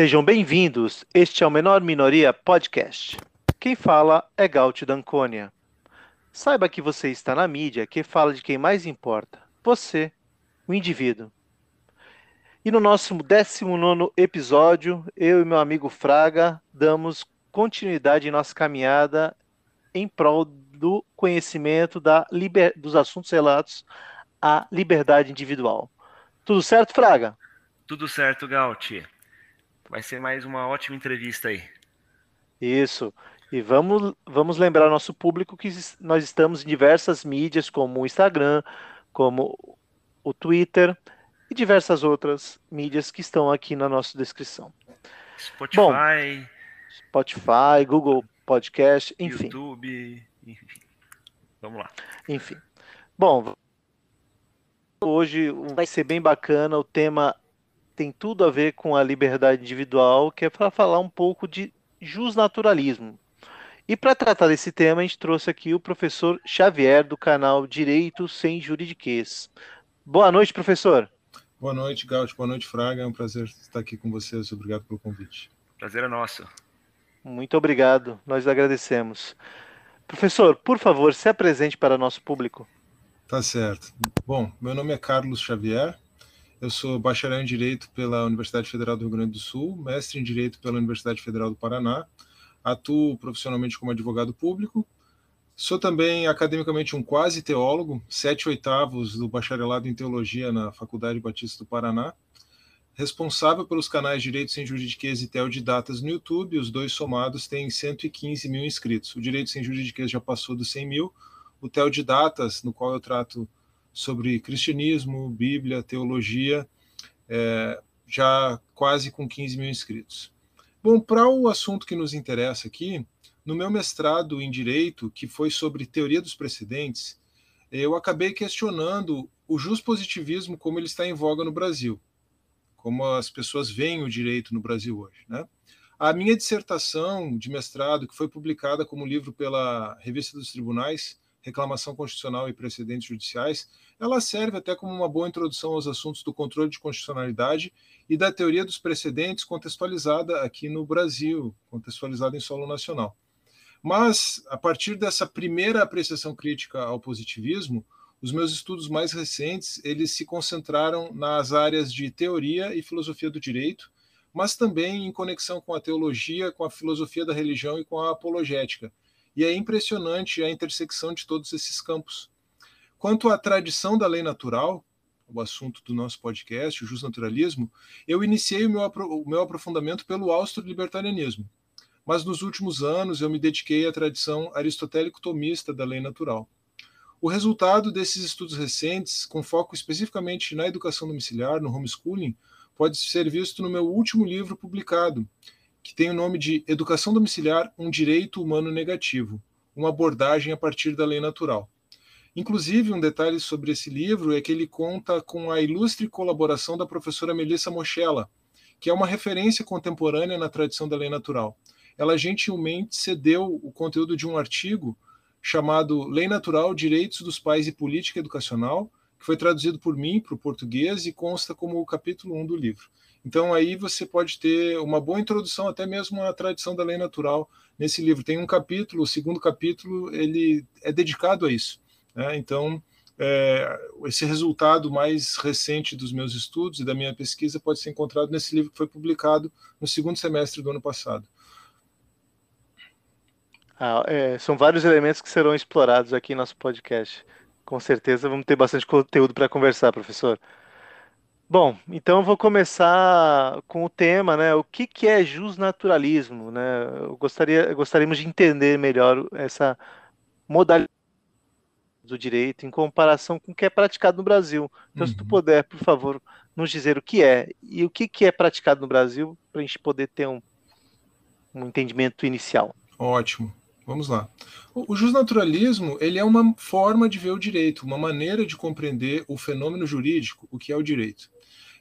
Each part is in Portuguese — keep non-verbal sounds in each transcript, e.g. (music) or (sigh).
Sejam bem-vindos. Este é o Menor Minoria Podcast. Quem fala é Gaut Dancônia. Saiba que você está na mídia que fala de quem mais importa, você, o indivíduo. E no nosso 19 episódio, eu e meu amigo Fraga damos continuidade em nossa caminhada em prol do conhecimento da liber... dos assuntos relatos à liberdade individual. Tudo certo, Fraga? Tudo certo, Gaut. Vai ser mais uma ótima entrevista aí. Isso. E vamos, vamos lembrar ao nosso público que nós estamos em diversas mídias, como o Instagram, como o Twitter e diversas outras mídias que estão aqui na nossa descrição. Spotify. Bom, Spotify, Google Podcast, enfim. YouTube, enfim. Vamos lá. Enfim. Bom, hoje vai ser bem bacana. O tema tem tudo a ver com a liberdade individual, que é para falar um pouco de justnaturalismo. E para tratar desse tema, a gente trouxe aqui o professor Xavier, do canal Direito Sem Juridiquês. Boa noite, professor. Boa noite, Gaut. Boa noite, Fraga. É um prazer estar aqui com vocês. Obrigado pelo convite. Prazer é nosso. Muito obrigado. Nós agradecemos. Professor, por favor, se apresente para nosso público. Tá certo. Bom, meu nome é Carlos Xavier. Eu sou bacharel em Direito pela Universidade Federal do Rio Grande do Sul, mestre em Direito pela Universidade Federal do Paraná atuo profissionalmente como advogado público. Sou também academicamente um quase teólogo, sete oitavos do bacharelado em teologia na Faculdade Batista do Paraná. Responsável pelos canais Direito Sem Juridiquês e Teodidatas no YouTube, os dois somados têm 115 mil inscritos. O Direito Sem Juridiquês já passou dos 100 mil. O Teodidatas, no qual eu trato sobre cristianismo, Bíblia, teologia, é, já quase com 15 mil inscritos. Bom, para o assunto que nos interessa aqui, no meu mestrado em Direito, que foi sobre teoria dos precedentes, eu acabei questionando o positivismo como ele está em voga no Brasil, como as pessoas veem o direito no Brasil hoje. Né? A minha dissertação de mestrado, que foi publicada como livro pela Revista dos Tribunais, Reclamação Constitucional e Precedentes Judiciais, ela serve até como uma boa introdução aos assuntos do controle de constitucionalidade e da teoria dos precedentes contextualizada aqui no Brasil, contextualizada em solo nacional. Mas, a partir dessa primeira apreciação crítica ao positivismo, os meus estudos mais recentes, eles se concentraram nas áreas de teoria e filosofia do direito, mas também em conexão com a teologia, com a filosofia da religião e com a apologética. E é impressionante a intersecção de todos esses campos. Quanto à tradição da lei natural, o assunto do nosso podcast, o justnaturalismo, eu iniciei o meu, o meu aprofundamento pelo austro-libertarianismo. Mas nos últimos anos eu me dediquei à tradição aristotélico-tomista da lei natural. O resultado desses estudos recentes, com foco especificamente na educação domiciliar, no homeschooling, pode ser visto no meu último livro publicado, que tem o nome de Educação Domiciliar: Um Direito Humano Negativo, uma abordagem a partir da lei natural. Inclusive, um detalhe sobre esse livro é que ele conta com a ilustre colaboração da professora Melissa Mochella, que é uma referência contemporânea na tradição da lei natural. Ela gentilmente cedeu o conteúdo de um artigo chamado Lei Natural, Direitos dos Pais e Política Educacional, que foi traduzido por mim para o português e consta como o capítulo 1 do livro. Então aí você pode ter uma boa introdução até mesmo à tradição da lei natural nesse livro. Tem um capítulo, o segundo capítulo, ele é dedicado a isso. Né? Então, é, esse resultado mais recente dos meus estudos e da minha pesquisa pode ser encontrado nesse livro que foi publicado no segundo semestre do ano passado. Ah, é, são vários elementos que serão explorados aqui em nosso podcast. Com certeza vamos ter bastante conteúdo para conversar, professor. Bom, então eu vou começar com o tema, né? O que, que é justnaturalismo, né? Eu gostaria, gostaríamos de entender melhor essa modalidade do direito em comparação com o que é praticado no Brasil. Então, uhum. se tu uhum. puder, por favor, nos dizer o que é e o que, que é praticado no Brasil, para a gente poder ter um, um entendimento inicial. Ótimo. Vamos lá. O, o justnaturalismo ele é uma forma de ver o direito, uma maneira de compreender o fenômeno jurídico, o que é o direito.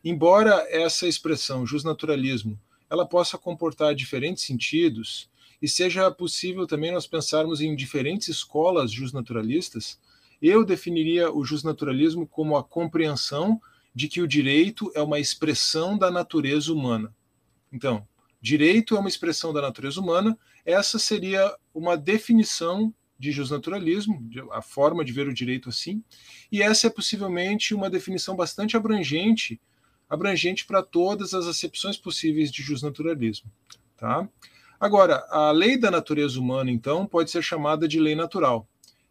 Embora essa expressão justnaturalismo ela possa comportar diferentes sentidos e seja possível também nós pensarmos em diferentes escolas justnaturalistas, eu definiria o justnaturalismo como a compreensão de que o direito é uma expressão da natureza humana. Então, direito é uma expressão da natureza humana, essa seria uma definição de justnaturalismo, a forma de ver o direito assim, e essa é possivelmente uma definição bastante abrangente, abrangente para todas as acepções possíveis de justnaturalismo, tá? Agora, a lei da natureza humana, então, pode ser chamada de lei natural.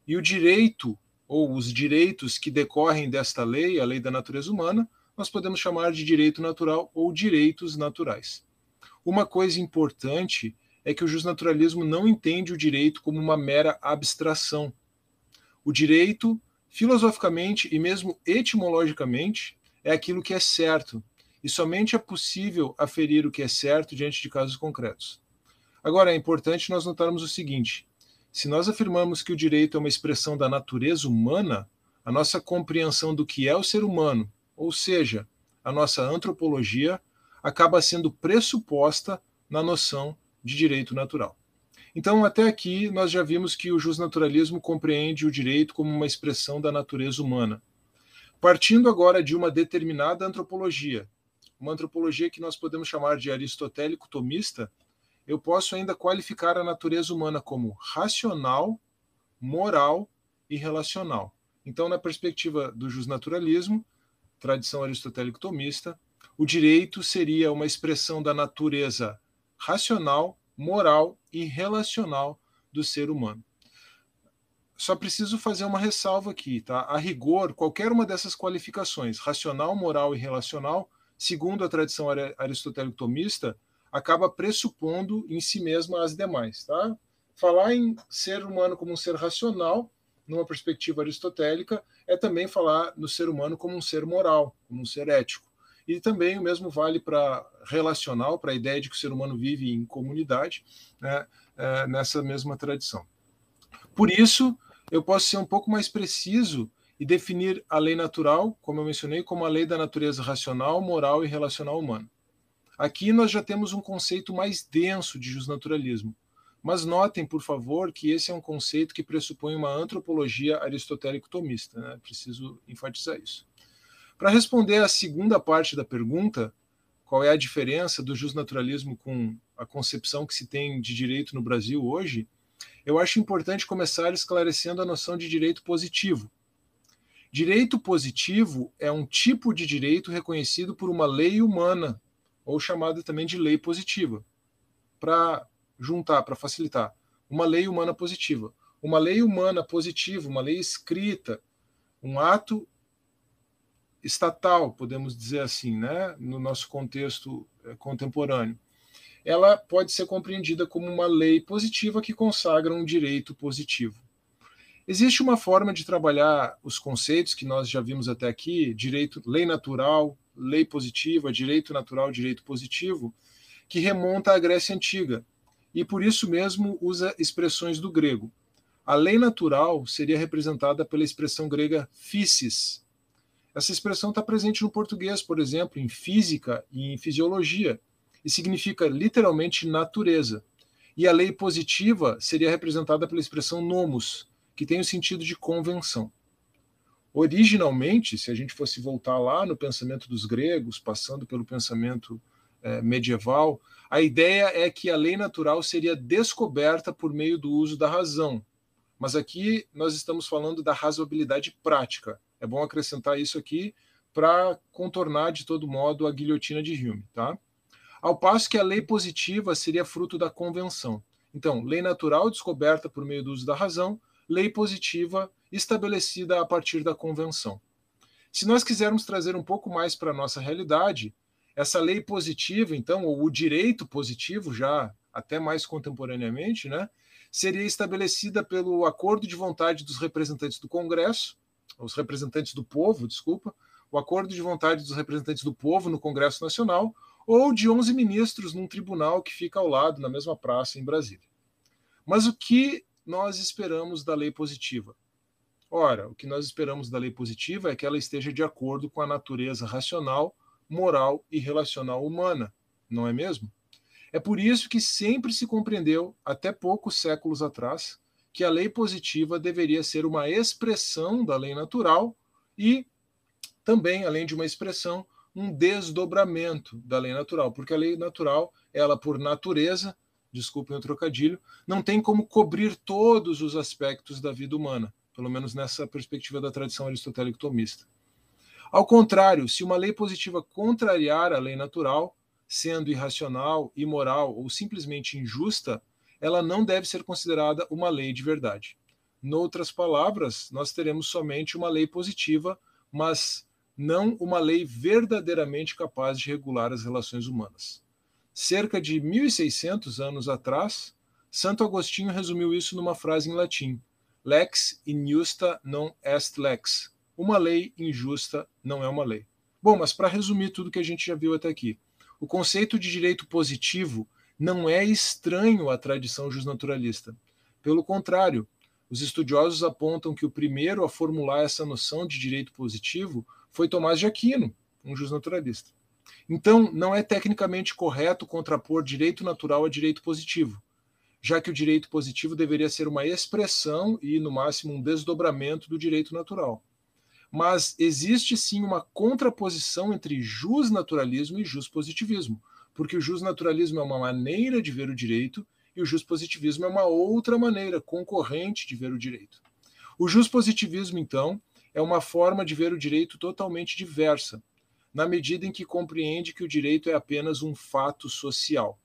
E o direito, ou os direitos que decorrem desta lei, a lei da natureza humana, nós podemos chamar de direito natural ou direitos naturais. Uma coisa importante é que o justnaturalismo não entende o direito como uma mera abstração. O direito, filosoficamente e mesmo etimologicamente, é aquilo que é certo, e somente é possível aferir o que é certo diante de casos concretos. Agora, é importante nós notarmos o seguinte: se nós afirmamos que o direito é uma expressão da natureza humana, a nossa compreensão do que é o ser humano, ou seja, a nossa antropologia, acaba sendo pressuposta na noção de direito natural. Então, até aqui, nós já vimos que o justnaturalismo compreende o direito como uma expressão da natureza humana. Partindo agora de uma determinada antropologia, uma antropologia que nós podemos chamar de aristotélico-tomista, eu posso ainda qualificar a natureza humana como racional, moral e relacional. Então, na perspectiva do justnaturalismo, tradição aristotélico-tomista, o direito seria uma expressão da natureza racional, moral e relacional do ser humano. Só preciso fazer uma ressalva aqui, tá? A rigor, qualquer uma dessas qualificações, racional, moral e relacional, segundo a tradição aristotélico-tomista, acaba pressupondo em si mesma as demais. Tá? Falar em ser humano como um ser racional, numa perspectiva aristotélica, é também falar no ser humano como um ser moral, como um ser ético. E também o mesmo vale para relacional, para a ideia de que o ser humano vive em comunidade, né, é, nessa mesma tradição. Por isso, eu posso ser um pouco mais preciso e definir a lei natural, como eu mencionei, como a lei da natureza racional, moral e relacional humana. Aqui nós já temos um conceito mais denso de justnaturalismo. Mas notem, por favor, que esse é um conceito que pressupõe uma antropologia aristotélico-tomista. Né? Preciso enfatizar isso. Para responder à segunda parte da pergunta, qual é a diferença do justnaturalismo com a concepção que se tem de direito no Brasil hoje, eu acho importante começar esclarecendo a noção de direito positivo. Direito positivo é um tipo de direito reconhecido por uma lei humana ou chamada também de lei positiva, para juntar, para facilitar. Uma lei humana positiva. Uma lei humana positiva, uma lei escrita, um ato estatal, podemos dizer assim, né, no nosso contexto eh, contemporâneo. Ela pode ser compreendida como uma lei positiva que consagra um direito positivo. Existe uma forma de trabalhar os conceitos que nós já vimos até aqui, direito, lei natural, lei positiva, direito natural, direito positivo, que remonta à Grécia Antiga, e por isso mesmo usa expressões do grego. A lei natural seria representada pela expressão grega physis. Essa expressão está presente no português, por exemplo, em física e em fisiologia, e significa literalmente natureza. E a lei positiva seria representada pela expressão nomos, que tem o sentido de convenção. Originalmente, se a gente fosse voltar lá no pensamento dos gregos, passando pelo pensamento é, medieval, a ideia é que a lei natural seria descoberta por meio do uso da razão. Mas aqui nós estamos falando da razoabilidade prática. É bom acrescentar isso aqui para contornar de todo modo a guilhotina de Hume, tá? Ao passo que a lei positiva seria fruto da convenção. Então, lei natural descoberta por meio do uso da razão, lei positiva estabelecida a partir da convenção. Se nós quisermos trazer um pouco mais para a nossa realidade, essa lei positiva, então, ou o direito positivo, já até mais contemporaneamente, né, seria estabelecida pelo acordo de vontade dos representantes do Congresso, os representantes do povo, desculpa, o acordo de vontade dos representantes do povo no Congresso Nacional, ou de 11 ministros num tribunal que fica ao lado, na mesma praça, em Brasília. Mas o que nós esperamos da lei positiva? Ora, o que nós esperamos da lei positiva é que ela esteja de acordo com a natureza racional, moral e relacional humana, não é mesmo? É por isso que sempre se compreendeu, até poucos séculos atrás, que a lei positiva deveria ser uma expressão da lei natural e também, além de uma expressão, um desdobramento da lei natural, porque a lei natural, ela por natureza, desculpem o trocadilho, não tem como cobrir todos os aspectos da vida humana, pelo menos nessa perspectiva da tradição aristotélica tomista. Ao contrário, se uma lei positiva contrariar a lei natural, sendo irracional, imoral ou simplesmente injusta, ela não deve ser considerada uma lei de verdade. Noutras palavras, nós teremos somente uma lei positiva, mas não uma lei verdadeiramente capaz de regular as relações humanas. Cerca de 1600 anos atrás, Santo Agostinho resumiu isso numa frase em latim: Lex injusta non est lex. Uma lei injusta não é uma lei. Bom, mas para resumir tudo que a gente já viu até aqui, o conceito de direito positivo não é estranho à tradição justnaturalista. Pelo contrário, os estudiosos apontam que o primeiro a formular essa noção de direito positivo foi Tomás de Aquino, um justnaturalista. Então, não é tecnicamente correto contrapor direito natural a direito positivo, já que o direito positivo deveria ser uma expressão e, no máximo, um desdobramento do direito natural. Mas existe sim uma contraposição entre justnaturalismo e justpositivismo, porque o justnaturalismo é uma maneira de ver o direito e o justpositivismo é uma outra maneira concorrente de ver o direito. O justpositivismo, então, é uma forma de ver o direito totalmente diversa, na medida em que compreende que o direito é apenas um fato social.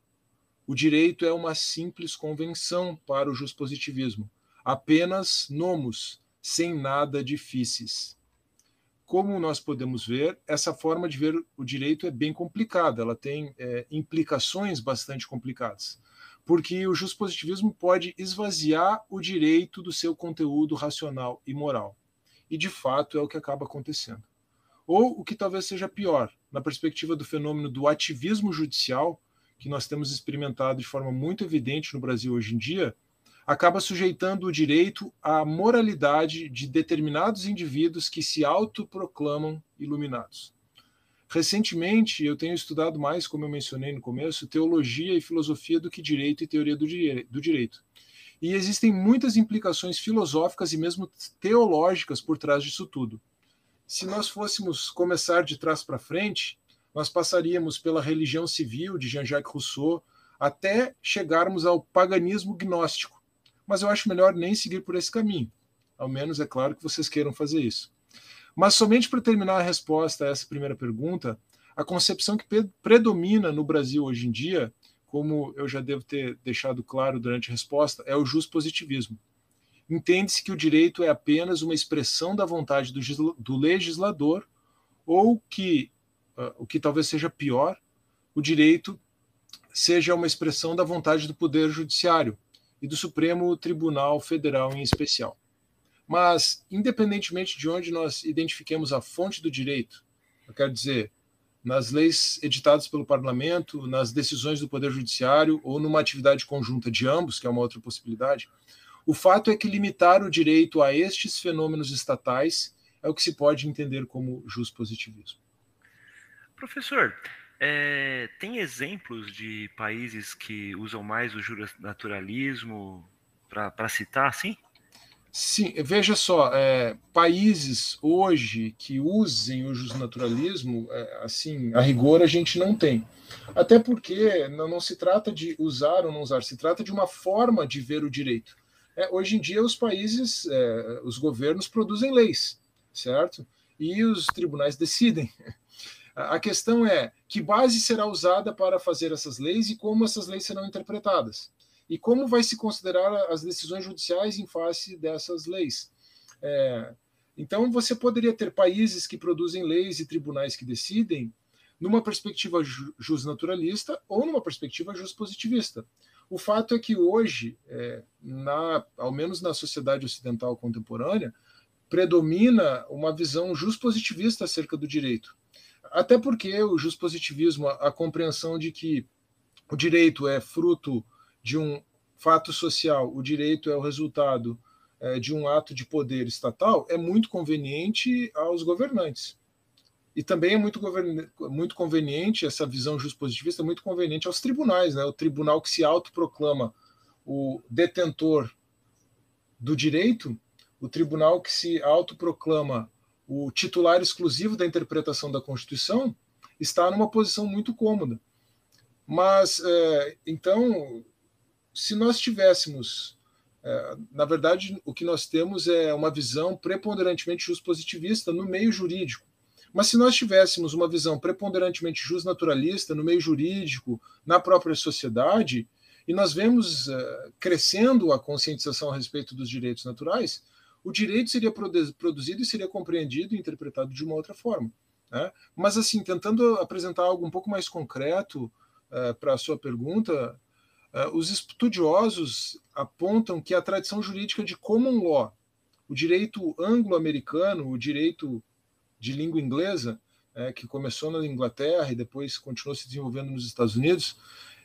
O direito é uma simples convenção para o positivismo, apenas nomos, sem nada difíceis. Como nós podemos ver, essa forma de ver o direito é bem complicada, ela tem é, implicações bastante complicadas, porque o positivismo pode esvaziar o direito do seu conteúdo racional e moral. E de fato é o que acaba acontecendo. Ou o que talvez seja pior, na perspectiva do fenômeno do ativismo judicial, que nós temos experimentado de forma muito evidente no Brasil hoje em dia, acaba sujeitando o direito à moralidade de determinados indivíduos que se autoproclamam iluminados. Recentemente, eu tenho estudado mais, como eu mencionei no começo, teologia e filosofia do que direito e teoria do, direito. E existem muitas implicações filosóficas e mesmo teológicas por trás disso tudo se nós fôssemos começar de trás para frente, nós passaríamos pela religião civil de Jean-Jacques Rousseau até chegarmos ao paganismo gnóstico. Mas eu acho melhor nem seguir por esse caminho. Ao menos é claro que vocês queiram fazer isso. Mas somente para terminar a resposta a essa primeira pergunta, a concepção que predomina no Brasil hoje em dia, como eu já devo ter deixado claro durante a resposta, é o positivismo entende-se que o direito é apenas uma expressão da vontade do, do legislador, ou que, uh, o que talvez seja pior, o direito seja uma expressão da vontade do Poder Judiciário e do Supremo Tribunal Federal em especial. Mas, independentemente de onde nós identifiquemos a fonte do direito, eu quero dizer, nas leis editadas pelo parlamento, nas decisões do Poder Judiciário ou numa atividade conjunta de ambos, que é uma outra possibilidade, o fato é que limitar o direito a estes fenômenos estatais é o que se pode entender como positivismo. Professor, é, tem exemplos de países que usam mais o naturalismo para citar, sim? Sim, veja só, é, países hoje que usem o justnaturalismo, é, assim, a rigor a gente não tem. Até porque não, não se trata de usar ou não usar, se trata de uma forma de ver o direito. É, hoje em dia, os países, é, os governos produzem leis, certo? E os tribunais decidem. (laughs) A questão é que base será usada para fazer essas leis e como essas leis serão interpretadas. E como vai se considerar as decisões judiciais em face dessas leis. É, então, você poderia ter países que produzem leis e tribunais que decidem numa perspectiva justnaturalista ou numa perspectiva justpositivista. O fato é que hoje, é, na, ao menos na sociedade ocidental contemporânea, predomina uma visão justpositivista acerca do direito. Até porque o justpositivismo, a, a compreensão de que o direito é fruto de um fato social, o direito é o resultado é, de um ato de poder estatal, é muito conveniente aos governantes. E também é muito, muito conveniente, essa visão positivista é muito conveniente aos tribunais, né? o tribunal que se autoproclama o detentor do direito, o tribunal que se autoproclama o titular exclusivo da interpretação da Constituição, está numa posição muito cômoda. Mas, é, então, se nós tivéssemos, é, na verdade, o que nós temos é uma visão preponderantemente positivista no meio jurídico. Mas se nós tivéssemos uma visão preponderantemente justnaturalista no meio jurídico, na própria sociedade, e nós vemos uh, crescendo a conscientização a respeito dos direitos naturais, o direito seria produzido e seria compreendido e interpretado de uma outra forma. Né? Mas, assim, tentando apresentar algo um pouco mais concreto uh, para a sua pergunta, os estudiosos apontam que a tradição jurídica de common law, o direito anglo-americano, o direito de língua inglesa, é, que começou na Inglaterra e depois continuou se desenvolvendo nos Estados Unidos,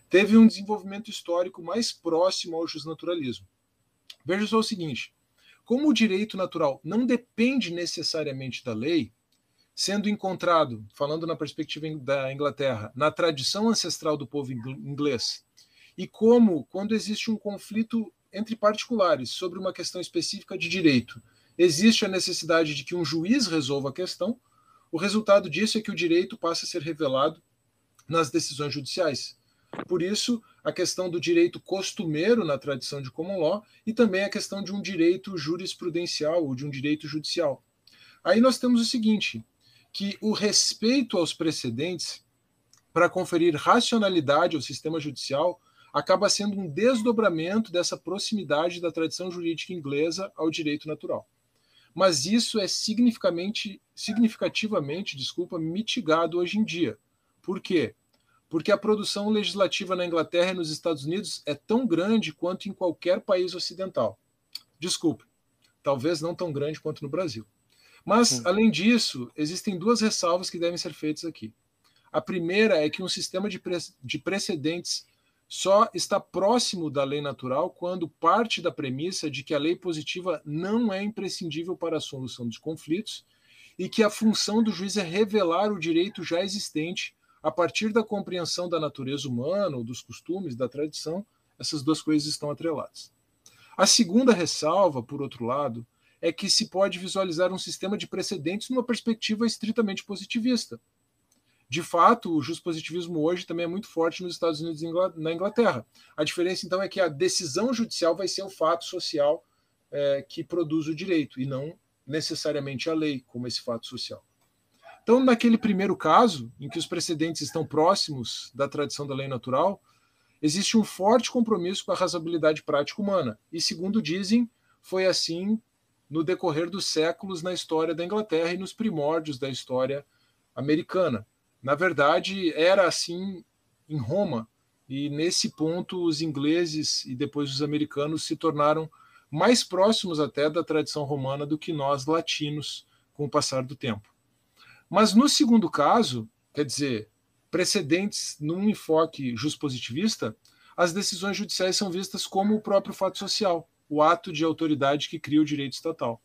teve um desenvolvimento histórico mais próximo ao justnaturalismo. Veja só o seguinte: como o direito natural não depende necessariamente da lei, sendo encontrado, falando na perspectiva da Inglaterra, na tradição ancestral do povo inglês, e como, quando existe um conflito entre particulares sobre uma questão específica de direito, existe a necessidade de que um juiz resolva a questão, o resultado disso é que o direito passa a ser revelado nas decisões judiciais. Por isso, a questão do direito costumeiro na tradição de common law e também a questão de um direito jurisprudencial ou de um direito judicial. Aí nós temos o seguinte, que o respeito aos precedentes para conferir racionalidade ao sistema judicial acaba sendo um desdobramento dessa proximidade da tradição jurídica inglesa ao direito natural mas isso é significativamente, significativamente desculpa, mitigado hoje em dia. Por quê? Porque a produção legislativa na Inglaterra e nos Estados Unidos é tão grande quanto em qualquer país ocidental. Desculpe, talvez não tão grande quanto no Brasil. Mas, além disso, existem duas ressalvas que devem ser feitas aqui. A primeira é que um sistema de, pre de precedentes só está próximo da lei natural quando parte da premissa de que a lei positiva não é imprescindível para a solução dos conflitos e que a função do juiz é revelar o direito já existente a partir da compreensão da natureza humana, ou dos costumes, da tradição, essas duas coisas estão atreladas. A segunda ressalva, por outro lado, é que se pode visualizar um sistema de precedentes numa perspectiva estritamente positivista, de fato, o positivismo hoje também é muito forte nos Estados Unidos e na Inglaterra. A diferença, então, é que a decisão judicial vai ser o fato social é, que produz o direito, e não necessariamente a lei, como esse fato social. Então, naquele primeiro caso, em que os precedentes estão próximos da tradição da lei natural, existe um forte compromisso com a razoabilidade prática humana. E, segundo dizem, foi assim no decorrer dos séculos na história da Inglaterra e nos primórdios da história americana. Na verdade, era assim em Roma, e nesse ponto os ingleses e depois os americanos se tornaram mais próximos até da tradição romana do que nós latinos com o passar do tempo. Mas no segundo caso, quer dizer, precedentes num enfoque justpositivista, as decisões judiciais são vistas como o próprio fato social, o ato de autoridade que cria o direito estatal.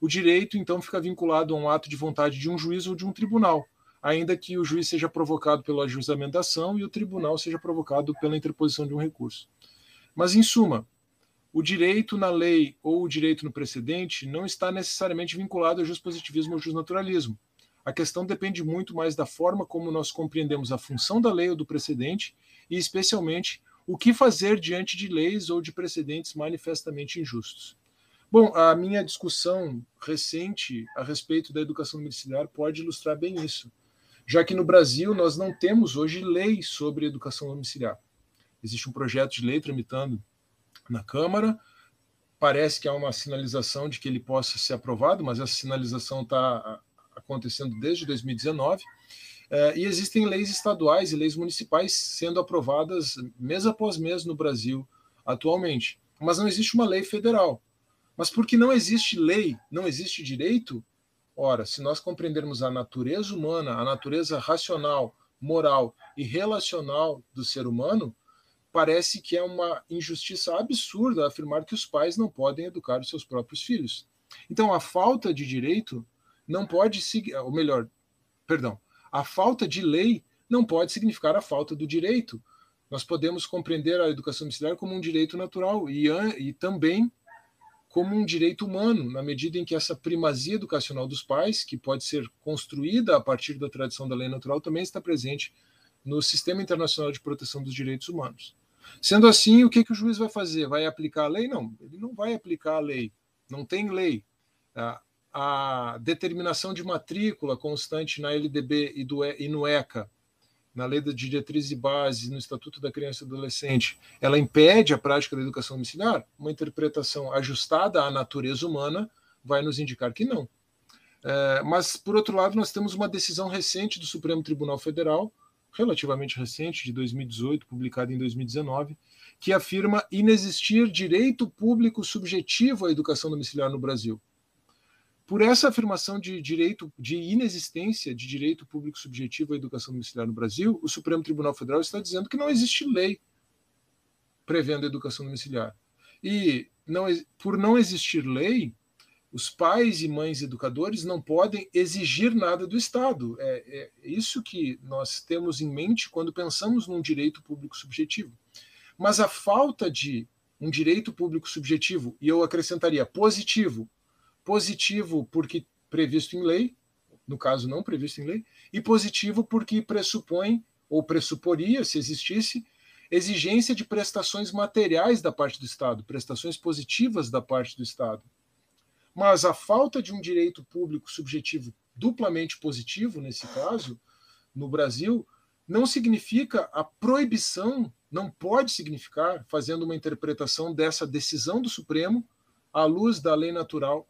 O direito, então, fica vinculado a um ato de vontade de um juiz ou de um tribunal, ainda que o juiz seja provocado pelo ajuizamento da ação e o tribunal seja provocado pela interposição de um recurso. Mas, em suma, o direito na lei ou o direito no precedente não está necessariamente vinculado ao positivismo ou justnaturalismo. A questão depende muito mais da forma como nós compreendemos a função da lei ou do precedente e, especialmente, o que fazer diante de leis ou de precedentes manifestamente injustos. Bom, a minha discussão recente a respeito da educação domiciliar pode ilustrar bem isso já que no Brasil nós não temos hoje lei sobre educação domiciliar. Existe um projeto de lei tramitando na Câmara, parece que há uma sinalização de que ele possa ser aprovado, mas essa sinalização está acontecendo desde 2019. É, e existem leis estaduais e leis municipais sendo aprovadas mês após mês no Brasil atualmente. Mas não existe uma lei federal. Mas porque não existe lei, não existe direito, Ora, se nós compreendermos a natureza humana, a natureza racional, moral e relacional do ser humano, parece que é uma injustiça absurda afirmar que os pais não podem educar os seus próprios filhos. Então, a falta de direito não pode ou melhor, perdão, a falta de lei não pode significar a falta do direito. Nós podemos compreender a educação domiciliar como um direito natural e, e também como um direito humano, na medida em que essa primazia educacional dos pais, que pode ser construída a partir da tradição da lei natural, também está presente no Sistema Internacional de Proteção dos Direitos Humanos. Sendo assim, o que, que o juiz vai fazer? Vai aplicar a lei? Não, ele não vai aplicar a lei. Não tem lei. A, determinação de matrícula constante na LDB e, do, e no ECA, na Lei da Diretriz e Base, no Estatuto da Criança e Adolescente, ela impede a prática da educação domiciliar? Uma interpretação ajustada à natureza humana vai nos indicar que não. É, mas, por outro lado, nós temos uma decisão recente do Supremo Tribunal Federal, relativamente recente, de 2018, publicada em 2019, que afirma inexistir direito público subjetivo à educação domiciliar no Brasil. Por essa afirmação de direito de inexistência de direito público subjetivo à educação domiciliar no Brasil, o Supremo Tribunal Federal está dizendo que não existe lei prevendo a educação domiciliar. E não, por não existir lei, os pais e mães educadores não podem exigir nada do Estado. É, é, isso que nós temos em mente quando pensamos num direito público subjetivo. Mas a falta de um direito público subjetivo, e eu acrescentaria positivo, positivo porque previsto em lei, no caso não previsto em lei, e positivo porque pressupõe, ou pressuporia, se existisse, exigência de prestações materiais da parte do Estado, prestações positivas da parte do Estado. Mas a falta de um direito público subjetivo duplamente positivo, nesse caso, no Brasil, não significa a proibição, não pode significar, fazendo uma interpretação dessa decisão do Supremo, à luz da lei natural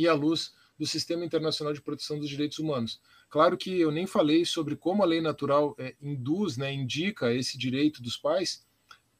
e à luz do Sistema Internacional de Proteção dos Direitos Humanos. Claro que eu nem falei sobre como a lei natural é, induz, né, indica esse direito dos pais,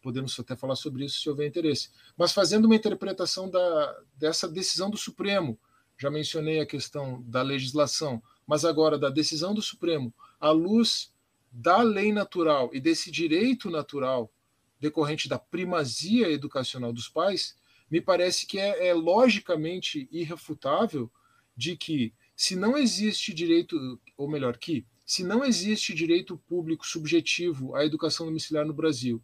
podemos até falar sobre isso se houver interesse. Mas fazendo uma interpretação da, dessa decisão do Supremo, já mencionei a questão da legislação, mas agora da decisão do Supremo, à luz da lei natural e desse direito natural decorrente da primazia educacional dos pais, me parece que é, é logicamente irrefutável de que se não existe direito, ou melhor, que se não existe direito público subjetivo à educação domiciliar no Brasil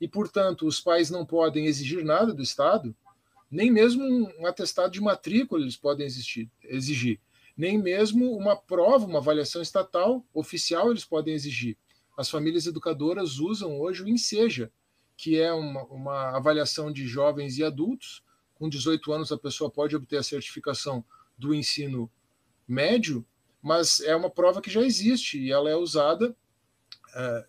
e, portanto, os pais não podem exigir nada do Estado, nem mesmo um atestado de matrícula eles podem existir, exigir, nem mesmo uma prova, uma avaliação estatal oficial eles podem exigir. As famílias educadoras usam hoje o INSEJA, que é uma, uma avaliação de jovens e adultos. Com 18 anos, a pessoa pode obter a certificação do ensino médio, mas é uma prova que já existe e ela é usada é,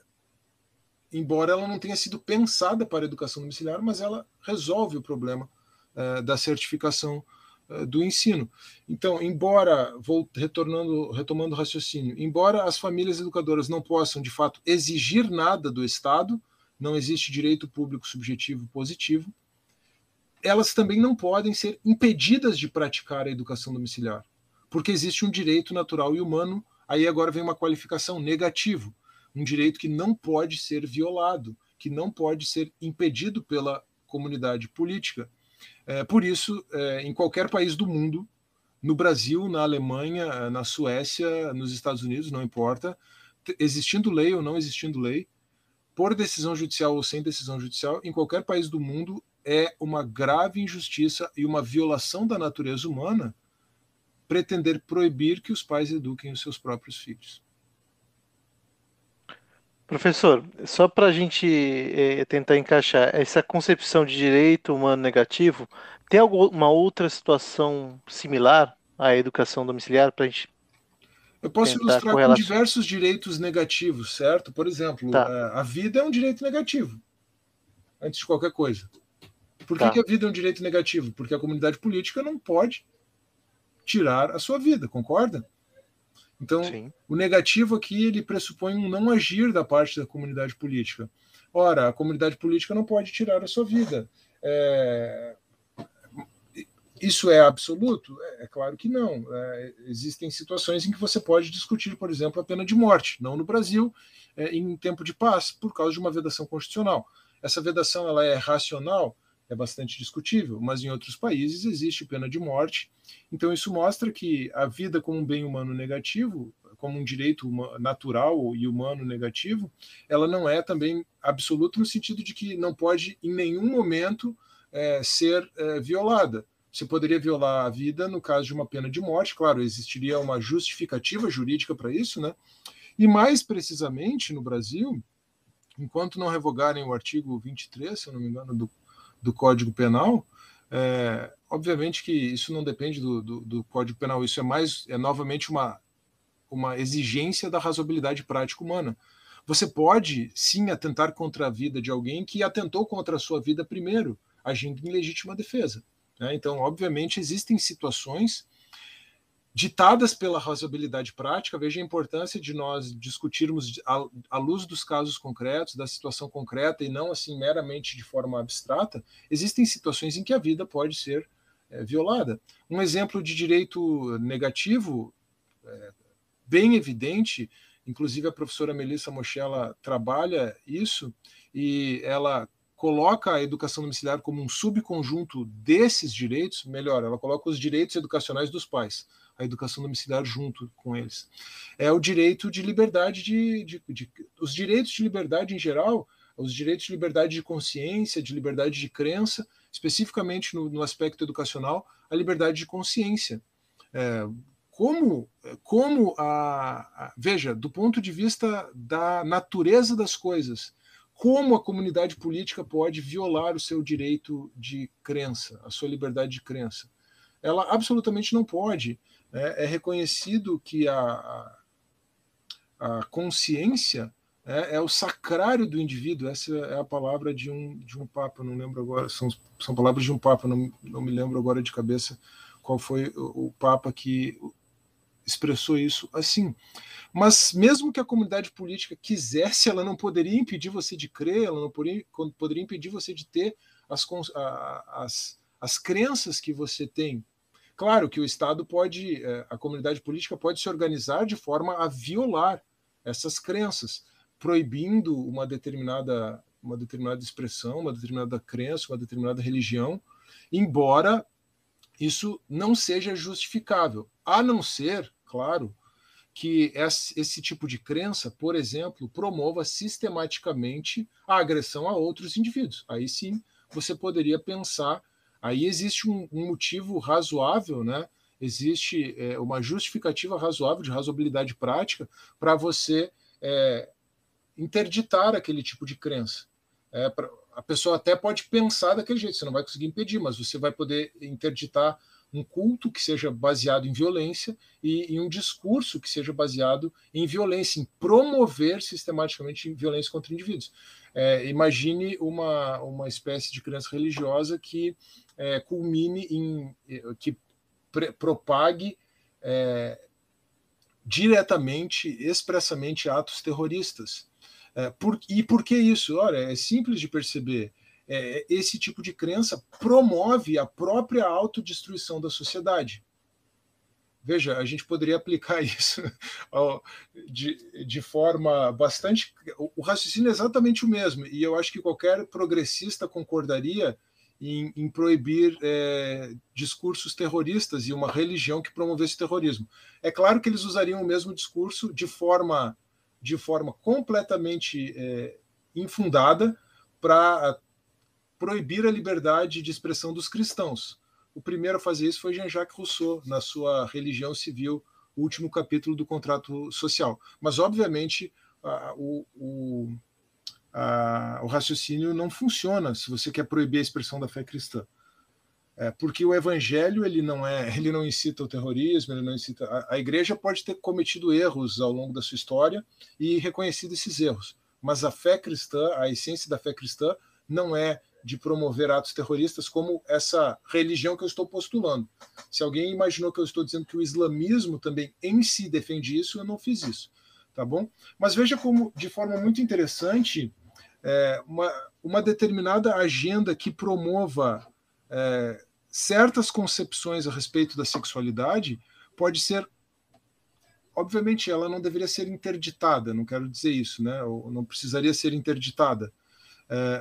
embora ela não tenha sido pensada para a educação domiciliar, mas ela resolve o problema uh, da certificação uh, do ensino. Então, embora, vou retornando, retomando o raciocínio, embora as famílias educadoras não possam, de fato, exigir nada do Estado, não existe direito público subjetivo positivo, elas também não podem ser impedidas de praticar a educação domiciliar, porque existe um direito natural e humano, aí agora vem uma qualificação negativo, um direito que não pode ser violado, que não pode ser impedido pela comunidade política. É, por isso, é, em qualquer país do mundo, no Brasil, na Alemanha, na Suécia, nos Estados Unidos, não importa, existindo lei ou não existindo lei, por decisão judicial ou sem decisão judicial, em qualquer país do mundo, é uma grave injustiça e uma violação da natureza humana pretender proibir que os pais eduquem os seus próprios filhos. Professor, só para a gente é, tentar encaixar essa concepção de direito humano negativo, tem alguma outra situação similar à educação domiciliar para a gente? Eu posso ilustrar com diversos direitos negativos, certo? Por exemplo, tá. É, a vida é um direito negativo, antes de qualquer coisa. Por que, tá. que a vida é um direito negativo? Porque a comunidade política não pode tirar a sua vida, concorda? Então, Sim. o negativo aqui ele pressupõe um não agir da parte da comunidade política. Ora, a comunidade política não pode tirar a sua vida. É... Isso é absoluto? É, é claro que não. É, existem situações em que você pode discutir, por exemplo, a pena de morte, não no Brasil, é, em tempo de paz, por causa de uma vedação constitucional. Essa vedação ela é racional, é bastante discutível, mas em outros países existe pena de morte. Então isso mostra que a vida como um bem humano negativo, como um direito natural e humano negativo, ela não é também absoluta no sentido de que não pode em nenhum momento é, ser é, violada. Você poderia violar a vida no caso de uma pena de morte, claro, existiria uma justificativa jurídica para isso, né? E mais precisamente no Brasil, enquanto não revogarem o artigo 23, se eu não me engano, do, do Código Penal, é, obviamente que isso não depende do, do, do, Código Penal, isso é mais, é novamente uma, uma exigência da razoabilidade prática humana. Você pode sim atentar contra a vida de alguém que atentou contra a sua vida primeiro, agindo em legítima defesa. Né? Então, obviamente, existem situações ditadas pela razoabilidade prática. Veja a importância de nós discutirmos à, luz dos casos concretos, da situação concreta e não assim meramente de forma abstrata. Existem situações em que a vida pode ser é, violada. Um exemplo de direito negativo é, bem evidente, inclusive a professora Melissa Mochella trabalha isso e ela coloca a educação domiciliar como um subconjunto desses direitos, melhor, ela coloca os direitos educacionais dos pais, a educação domiciliar junto com eles. É o direito de liberdade de, de, de os direitos de liberdade em geral, os direitos de liberdade de consciência, de liberdade de crença, especificamente no, no aspecto educacional, a liberdade de consciência. É, como, como a, a, veja, do ponto de vista da natureza das coisas, como a comunidade política pode violar o seu direito de crença, a sua liberdade de crença. Ela absolutamente não pode. Né? É reconhecido que a, a consciência é, é, o sacrário do indivíduo. Essa é a palavra de um, de um papa, não lembro agora, são, são palavras de um papa, não, não me lembro agora de cabeça qual foi o, o papa que expressou isso assim. Mas mesmo que a comunidade política quisesse, ela não poderia impedir você de crer, ela não poderia, poderia impedir você de ter as, as, as crenças que você tem. Claro que o Estado pode, é, a comunidade política pode se organizar de forma a violar essas crenças, proibindo uma determinada, uma determinada expressão, uma determinada crença, uma determinada religião, embora isso não seja justificável, a não ser, claro, que esse tipo de crença, por exemplo, promova sistematicamente a agressão a outros indivíduos. Aí sim você poderia pensar, aí existe um, um motivo razoável, né? existe é, uma justificativa razoável de razoabilidade prática para você é, interditar aquele tipo de crença. É, pra, a pessoa até pode pensar daquele jeito, você não vai conseguir impedir, mas você vai poder interditar um culto que seja baseado em violência e, e um discurso que seja baseado em violência, em promover sistematicamente violência contra indivíduos. É, imagine uma, uma espécie de crença religiosa que é, culmine em que propague é, diretamente, expressamente atos terroristas. É, por, e por que isso? Olha, é simples de perceber é, esse tipo de crença promove a própria autodestruição da sociedade. Veja, a gente poderia aplicar (laughs) isso de, de forma bastante. O raciocínio é exatamente o mesmo, e eu acho que qualquer progressista concordaria em, em proibir é, discursos terroristas e uma religião que promovesse terrorismo. É claro que eles usariam o mesmo discurso de forma, de forma completamente é, infundada para proibir a liberdade de expressão dos cristãos. O primeiro a fazer isso foi Jean-Jacques Rousseau, na sua Religião Civil, o último capítulo do contrato social. Mas, obviamente, o, o, o raciocínio não funciona se você quer proibir a expressão da fé cristã. É, porque o evangelho ele não é, (laughs) ele não incita o terrorismo, ele não incita. A, a, igreja pode ter cometido erros ao longo da sua história e reconhecido esses erros, mas a fé cristã, a essência da fé cristã, não é de promover atos terroristas como essa religião que eu estou postulando. Se alguém imaginou que eu estou dizendo que o islamismo também em si defende isso, eu não fiz isso, tá bom? Mas veja como, de forma muito interessante, é, uma, uma determinada agenda que promova é, certas concepções a respeito da sexualidade pode ser obviamente ela não deveria ser interditada, não quero dizer isso, né? Ou não precisaria ser interditada,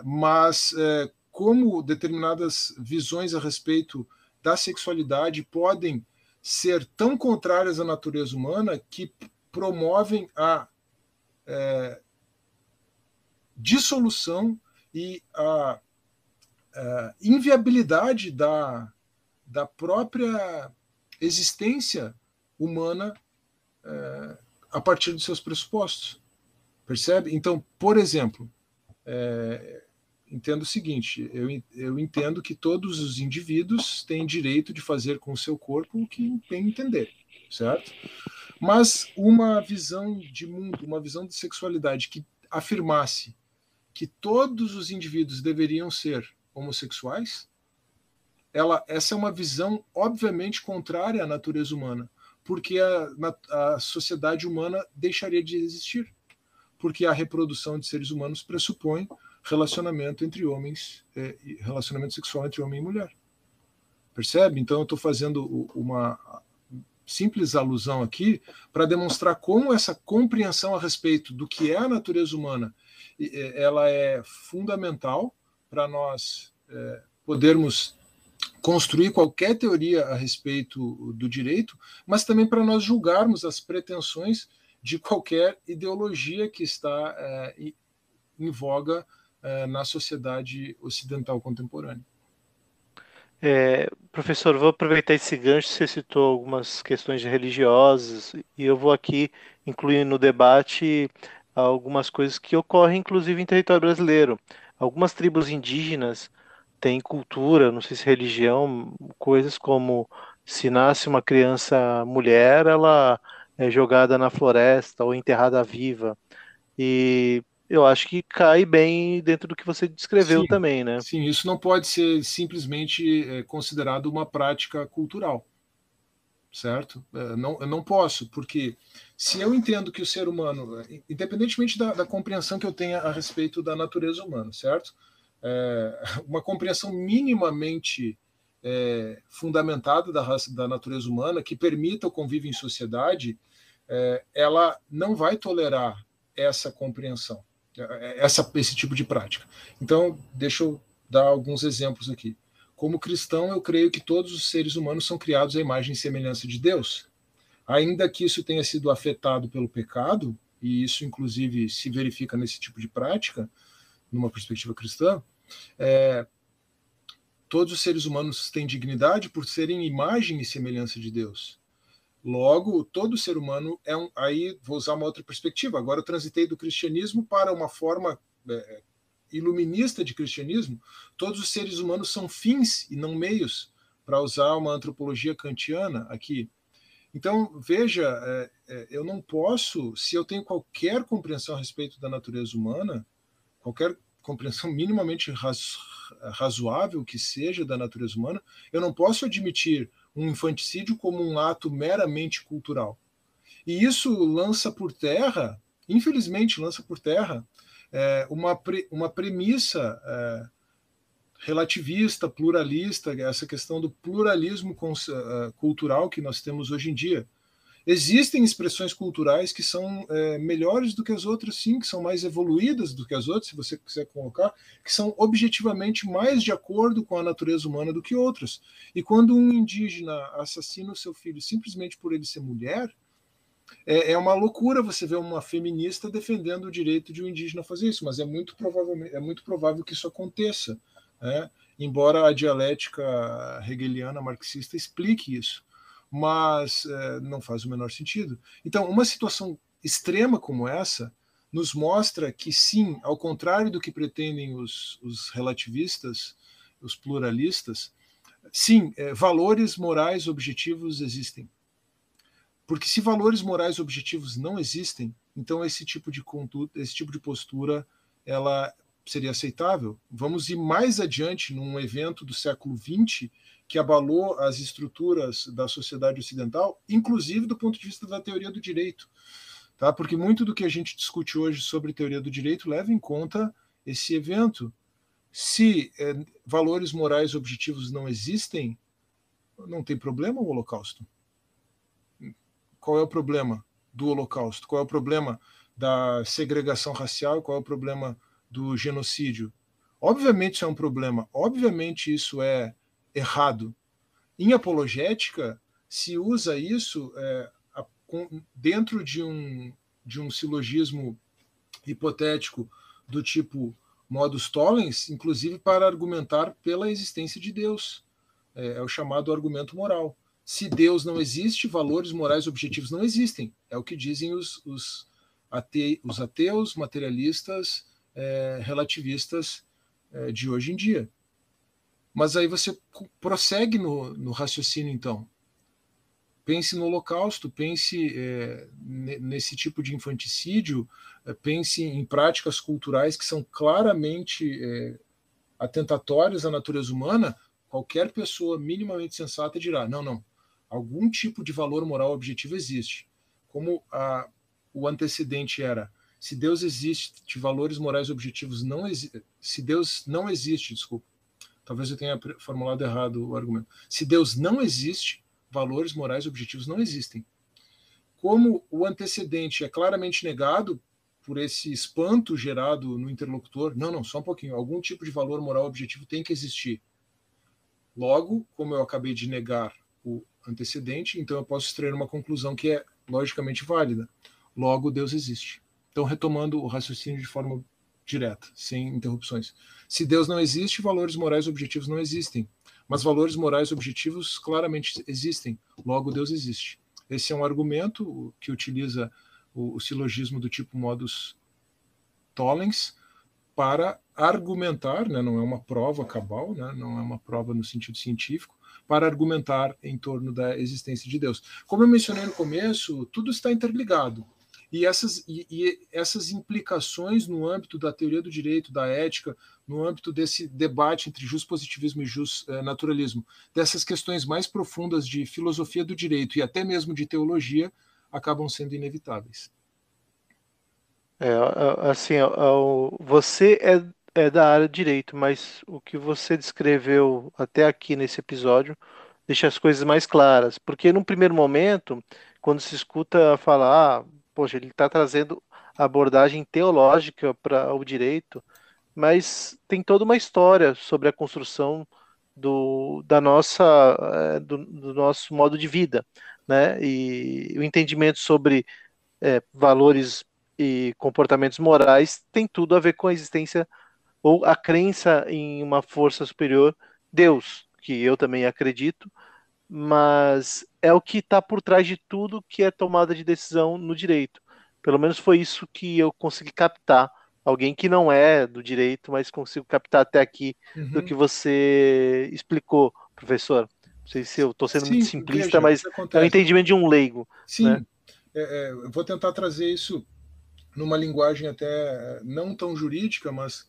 mas é, como determinadas visões a respeito da sexualidade podem ser tão contrárias à natureza humana que promovem a é, dissolução e a, a inviabilidade da, da própria existência humana é, a partir dos seus pressupostos. Percebe? Então, por exemplo, é, entendo o seguinte: eu, eu entendo que todos os indivíduos têm direito de fazer com o seu corpo o que bem entender, certo? Mas uma visão de mundo, uma visão de sexualidade que afirmasse que todos os indivíduos deveriam ser homossexuais, ela, essa é uma visão obviamente contrária à natureza humana, porque a, a sociedade humana deixaria de existir, porque a reprodução de seres humanos pressupõe relacionamento entre homens, é, relacionamento sexual entre homem e mulher. Percebe? Então eu estou fazendo uma simples alusão aqui para demonstrar como essa compreensão a respeito do que é a natureza humana ela é fundamental para nós é, podermos construir qualquer teoria a respeito do direito, mas também para nós julgarmos as pretensões de qualquer ideologia que está é, em voga é, na sociedade ocidental contemporânea. É, professor, vou aproveitar esse gancho, você citou algumas questões religiosas, e eu vou aqui incluir no debate algumas coisas que ocorrem, inclusive, em território brasileiro. Algumas tribos indígenas têm cultura, não sei se religião, coisas como se nasce uma criança mulher, ela é jogada na floresta ou enterrada viva. E eu acho que cai bem dentro do que você descreveu sim, também, né? Sim, isso não pode ser simplesmente é, considerado uma prática cultural, certo? É, não, eu não posso, porque se eu entendo que o ser humano, independentemente da, da compreensão que eu tenha a respeito da natureza humana, certo? É, (laughs) uma compreensão minimamente é, fundamentada da, raça, da natureza humana, que permita o convívio em sociedade, é, ela não vai tolerar essa compreensão. É, essa, esse tipo de prática. Então, deixa eu dar alguns exemplos aqui. Como cristão, eu creio que todos os seres humanos são criados à imagem e semelhança de Deus. Ainda que isso tenha sido afetado pelo pecado, e isso inclusive se verifica nesse tipo de prática, numa perspectiva cristã, é, todos os seres humanos têm dignidade por serem imagem e semelhança de Deus. Logo, todo ser humano é um. Aí vou usar uma outra perspectiva. Agora eu transitei do cristianismo para uma forma é, iluminista de cristianismo. Todos os seres humanos são fins e não meios, para usar uma antropologia kantiana aqui. Então, veja, é, é, eu não posso, se eu tenho qualquer compreensão a respeito da natureza humana, qualquer compreensão minimamente razoável que seja da natureza humana, eu não posso admitir um infanticídio como um ato meramente cultural. E isso lança por terra, infelizmente, lança por terra é, uma, pre, uma premissa é, relativista, pluralista, essa questão do pluralismo é, cultural que nós temos hoje em dia. Existem expressões culturais que são é, melhores do que as outras, sim, que são mais evoluídas do que as outras, se você quiser colocar, que são objetivamente mais de acordo com a natureza humana do que outras. E quando um indígena assassina o seu filho simplesmente por ele ser mulher, é, é uma loucura você ver uma feminista defendendo o direito de um indígena fazer isso, mas é muito, provavelmente, é muito provável que isso aconteça. Né? Embora a dialética hegeliana marxista explique isso mas é, não faz o menor sentido. Então, uma situação extrema como essa nos mostra que, sim, ao contrário do que pretendem os, os relativistas, os pluralistas, sim, é, valores morais objetivos existem. Porque se valores morais objetivos não existem, então esse tipo de conduta, esse tipo de postura, ela seria aceitável. Vamos ir mais adiante num evento do século XX que abalou as estruturas da sociedade ocidental, inclusive do ponto de vista da teoria do direito. Tá? Porque muito do que a gente discute hoje sobre teoria do direito leva em conta esse evento. Se é, valores morais objetivos não existem, não tem problema o Holocausto. Qual é o problema do Holocausto? Qual é o problema da segregação racial? Qual é o problema do genocídio? Obviamente isso é um problema. Obviamente isso é errado. Em apologética, se usa isso é, a, com, dentro de um, de um silogismo hipotético do tipo modus tollens, inclusive para argumentar pela existência de Deus. é, é o chamado argumento moral. Se Deus não existe, valores morais objetivos não existem. É o que dizem os, os, ate, os ateus, materialistas, é, relativistas é, de hoje em dia. Mas aí você prossegue no, no raciocínio, então. Pense no Holocausto, pense é, nesse tipo de infanticídio, é, pense em práticas culturais que são claramente é, atentatórias à natureza humana. Qualquer pessoa minimamente sensata dirá: não, não, algum tipo de valor moral objetivo existe. Como a, o antecedente era se Deus existe, valores morais objetivos não existem. Se Deus não existe, desculpa, talvez eu tenha formulado errado o argumento. Se Deus não existe, valores morais objetivos não existem. Como o antecedente é claramente negado por esse espanto gerado no interlocutor, não, não, só um pouquinho, algum tipo de valor moral objetivo tem que existir. Logo, como eu acabei de negar o antecedente, então eu posso extrair uma conclusão que é logicamente válida. Logo, Deus existe. Então, retomando o raciocínio de forma direta, sem interrupções. Se Deus não existe, valores morais objetivos não existem. Mas valores morais objetivos claramente existem. Logo, Deus existe. Esse é um argumento que utiliza o, o silogismo do tipo modus tollens para argumentar, né, não é uma prova cabal, né, não é uma prova no sentido científico, para argumentar em torno da existência de Deus. Como eu mencionei no começo, tudo está interligado. E essas, e, e essas implicações no âmbito da teoria do direito, da ética, no âmbito desse debate entre positivismo e eh, dessas questões mais profundas de filosofia do direito e até mesmo de teologia, acabam sendo inevitáveis. É, assim, você é, é da área de direito, mas o que você descreveu até aqui nesse episódio deixa as coisas mais claras, porque num primeiro momento, quando se escuta falar, ah, poxa, ele está trazendo abordagem teológica para o direito, mas tem toda uma história sobre a construção do, da nossa, eh, do, do nosso modo de vida, né? E o entendimento sobre é, valores e comportamentos morais tem tudo a ver com a existência ou a crença em uma força superior, Deus, que eu também acredito, mas é o que está por trás de tudo que é tomada de decisão no direito. Pelo menos foi isso que eu consegui captar. Alguém que não é do direito, mas consigo captar até aqui uhum. do que você explicou, professor. Não sei se eu estou sendo Sim, muito simplista, veja, mas é o entendimento de um leigo. Sim, né? é, é, eu vou tentar trazer isso numa linguagem até é, não tão jurídica, mas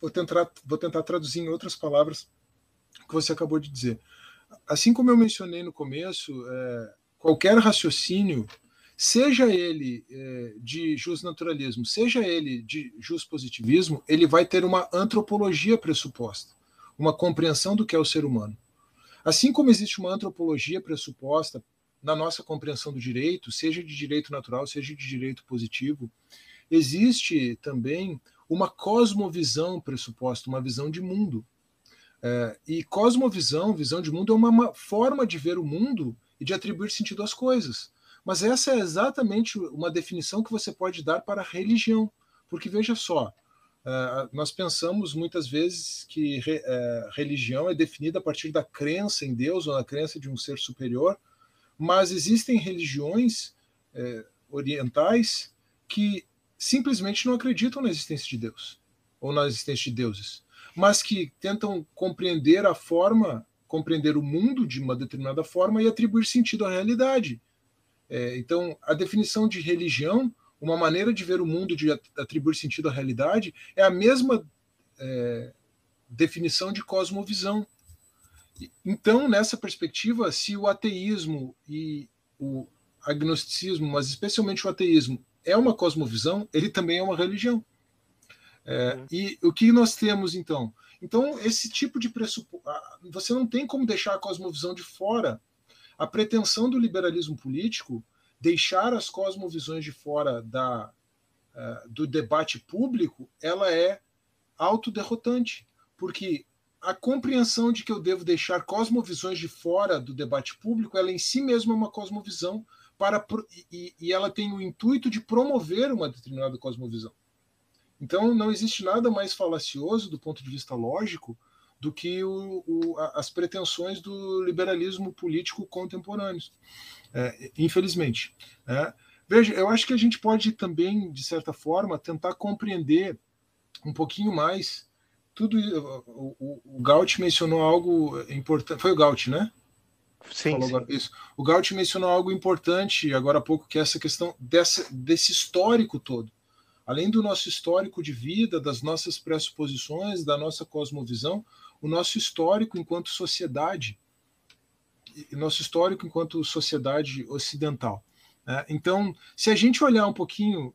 vou tentar, vou tentar traduzir em outras palavras o que você acabou de dizer assim como eu mencionei no começo, é, qualquer raciocínio, seja ele é, de justnaturalismo, seja ele de positivismo, ele vai ter uma antropologia pressuposta, uma compreensão do que é o ser humano. Assim como existe uma antropologia pressuposta na nossa compreensão do direito, seja de direito natural, seja de direito positivo, existe também uma cosmovisão pressuposta, uma visão de mundo. É, e cosmovisão, visão de mundo, é uma, uma, forma de ver o mundo e de atribuir sentido às coisas. Mas essa é exatamente uma definição que você pode dar para a religião. Porque veja só, é, nós pensamos muitas vezes que é, religião é definida a partir da crença em Deus ou na crença de um ser superior, mas existem religiões orientais que simplesmente não acreditam na existência de Deus ou na existência de deuses mas que tentam compreender a forma, compreender o mundo de uma determinada forma e atribuir sentido à realidade. É, então, a definição de religião, uma maneira de ver o mundo, de atribuir sentido à realidade, é a mesma é, definição de cosmovisão. Então, nessa perspectiva, se o ateísmo e o agnosticismo, mas especialmente o ateísmo, é uma cosmovisão, ele também é uma religião. É, uhum. E o que nós temos então? Então, esse tipo de pressuposto. Você não tem como deixar a cosmovisão de fora. A pretensão do liberalismo político deixar as cosmovisões de fora da, uh, do debate público, ela é autoderrotante. Porque a compreensão de que eu devo deixar cosmovisões de fora do debate público, ela em si mesma é uma cosmovisão para e, e ela tem o intuito de promover uma determinada cosmovisão. Então, não existe nada mais falacioso do ponto de vista lógico do que o, o, as pretensões do liberalismo político contemporâneo, é, infelizmente. Né? Veja, eu acho que a gente pode também, de certa forma, tentar compreender um pouquinho mais tudo. O, o, o Gaut mencionou algo importante. Foi o Gaut, né? Sim, sim. Agora, isso. O Gaut mencionou algo importante agora há pouco, que é essa questão dessa, desse histórico todo. Além do nosso histórico de vida, das nossas pressuposições, da nossa cosmovisão, o nosso histórico enquanto sociedade, nosso histórico enquanto sociedade ocidental. Né? Então, se a gente olhar um pouquinho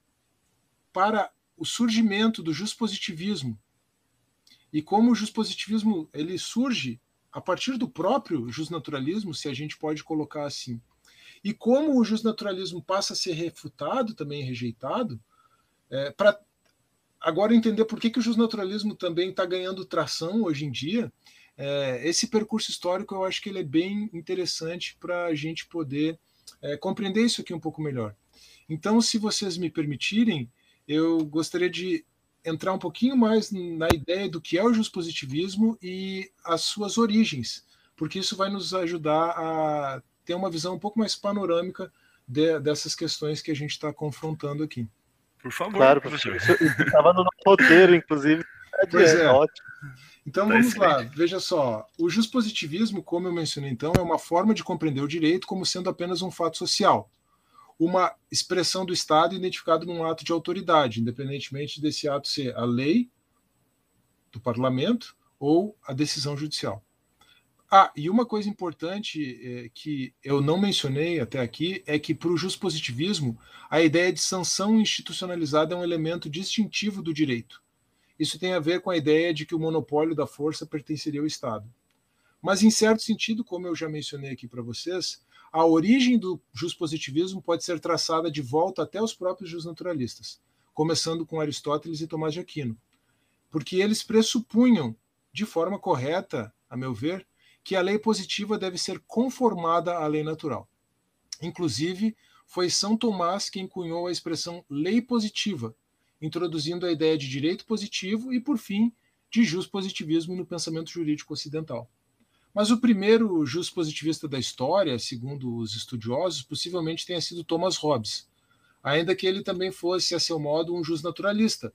para o surgimento do positivismo e como o positivismo ele surge a partir do próprio justnaturalismo, se a gente pode colocar assim, e como o justnaturalismo passa a ser refutado, também rejeitado, é, para agora entender por que, que o justnaturalismo também está ganhando tração hoje em dia, é, esse percurso histórico eu acho que ele é bem interessante para a gente poder é, compreender isso aqui um pouco melhor. Então, se vocês me permitirem, eu gostaria de entrar um pouquinho mais na ideia do que é o positivismo e as suas origens, porque isso vai nos ajudar a ter uma visão um pouco mais panorâmica de, dessas questões que a gente está confrontando aqui. Por favor, claro, professor. Estava no roteiro, inclusive. Pois é. é. Ótimo. Então tá vamos lá, veja só. O positivismo, como eu mencionei então, é uma forma de compreender o direito como sendo apenas um fato social, uma expressão do Estado identificado num ato de autoridade, independentemente desse ato ser a lei do parlamento ou a decisão judicial. Ah, e uma coisa importante é, que eu não mencionei até aqui é que para o positivismo a ideia de sanção institucionalizada é um elemento distintivo do direito. Isso tem a ver com a ideia de que o monopólio da força pertenceria ao Estado. Mas, em certo sentido, como eu já mencionei aqui para vocês, a origem do positivismo pode ser traçada de volta até os próprios justnaturalistas, começando com Aristóteles e Tomás de Aquino, porque eles pressupunham, de forma correta, a meu ver, que a lei positiva deve ser conformada à lei natural. Inclusive, foi São Tomás quem cunhou a expressão lei positiva, introduzindo a ideia de direito positivo e, por fim, de positivismo no pensamento jurídico ocidental. Mas o primeiro positivista da história, segundo os estudiosos, possivelmente tenha sido Thomas Hobbes, ainda que ele também fosse, a seu modo, um naturalista,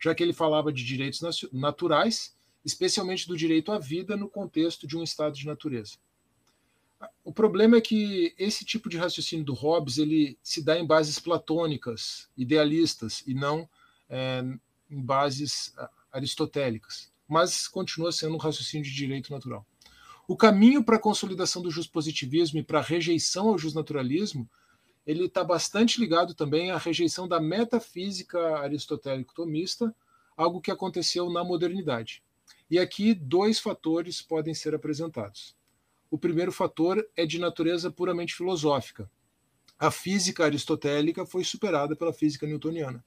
já que ele falava de direitos naturais especialmente do direito à vida no contexto de um estado de natureza. O problema é que esse tipo de raciocínio do Hobbes ele se dá em bases platônicas, idealistas, e não é, em bases aristotélicas, mas continua sendo um raciocínio de direito natural. O caminho para a consolidação do positivismo e para a rejeição ao justnaturalismo ele está bastante ligado também à rejeição da metafísica aristotélico-tomista, algo que aconteceu na modernidade. E aqui dois fatores podem ser apresentados. O primeiro fator é de natureza puramente filosófica. A física aristotélica foi superada pela física newtoniana.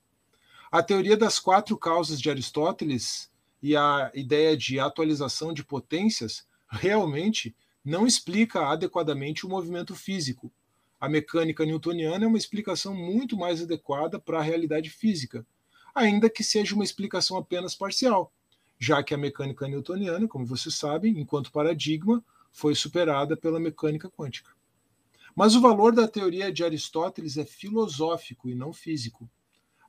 A teoria das quatro causas de Aristóteles e a ideia de atualização de potências realmente não explica adequadamente o movimento físico. A mecânica newtoniana é uma explicação muito mais adequada para a realidade física, ainda que seja uma explicação apenas parcial, já que a mecânica newtoniana, como vocês sabem, enquanto paradigma, foi superada pela mecânica quântica. Mas o valor da teoria de Aristóteles é filosófico e não físico.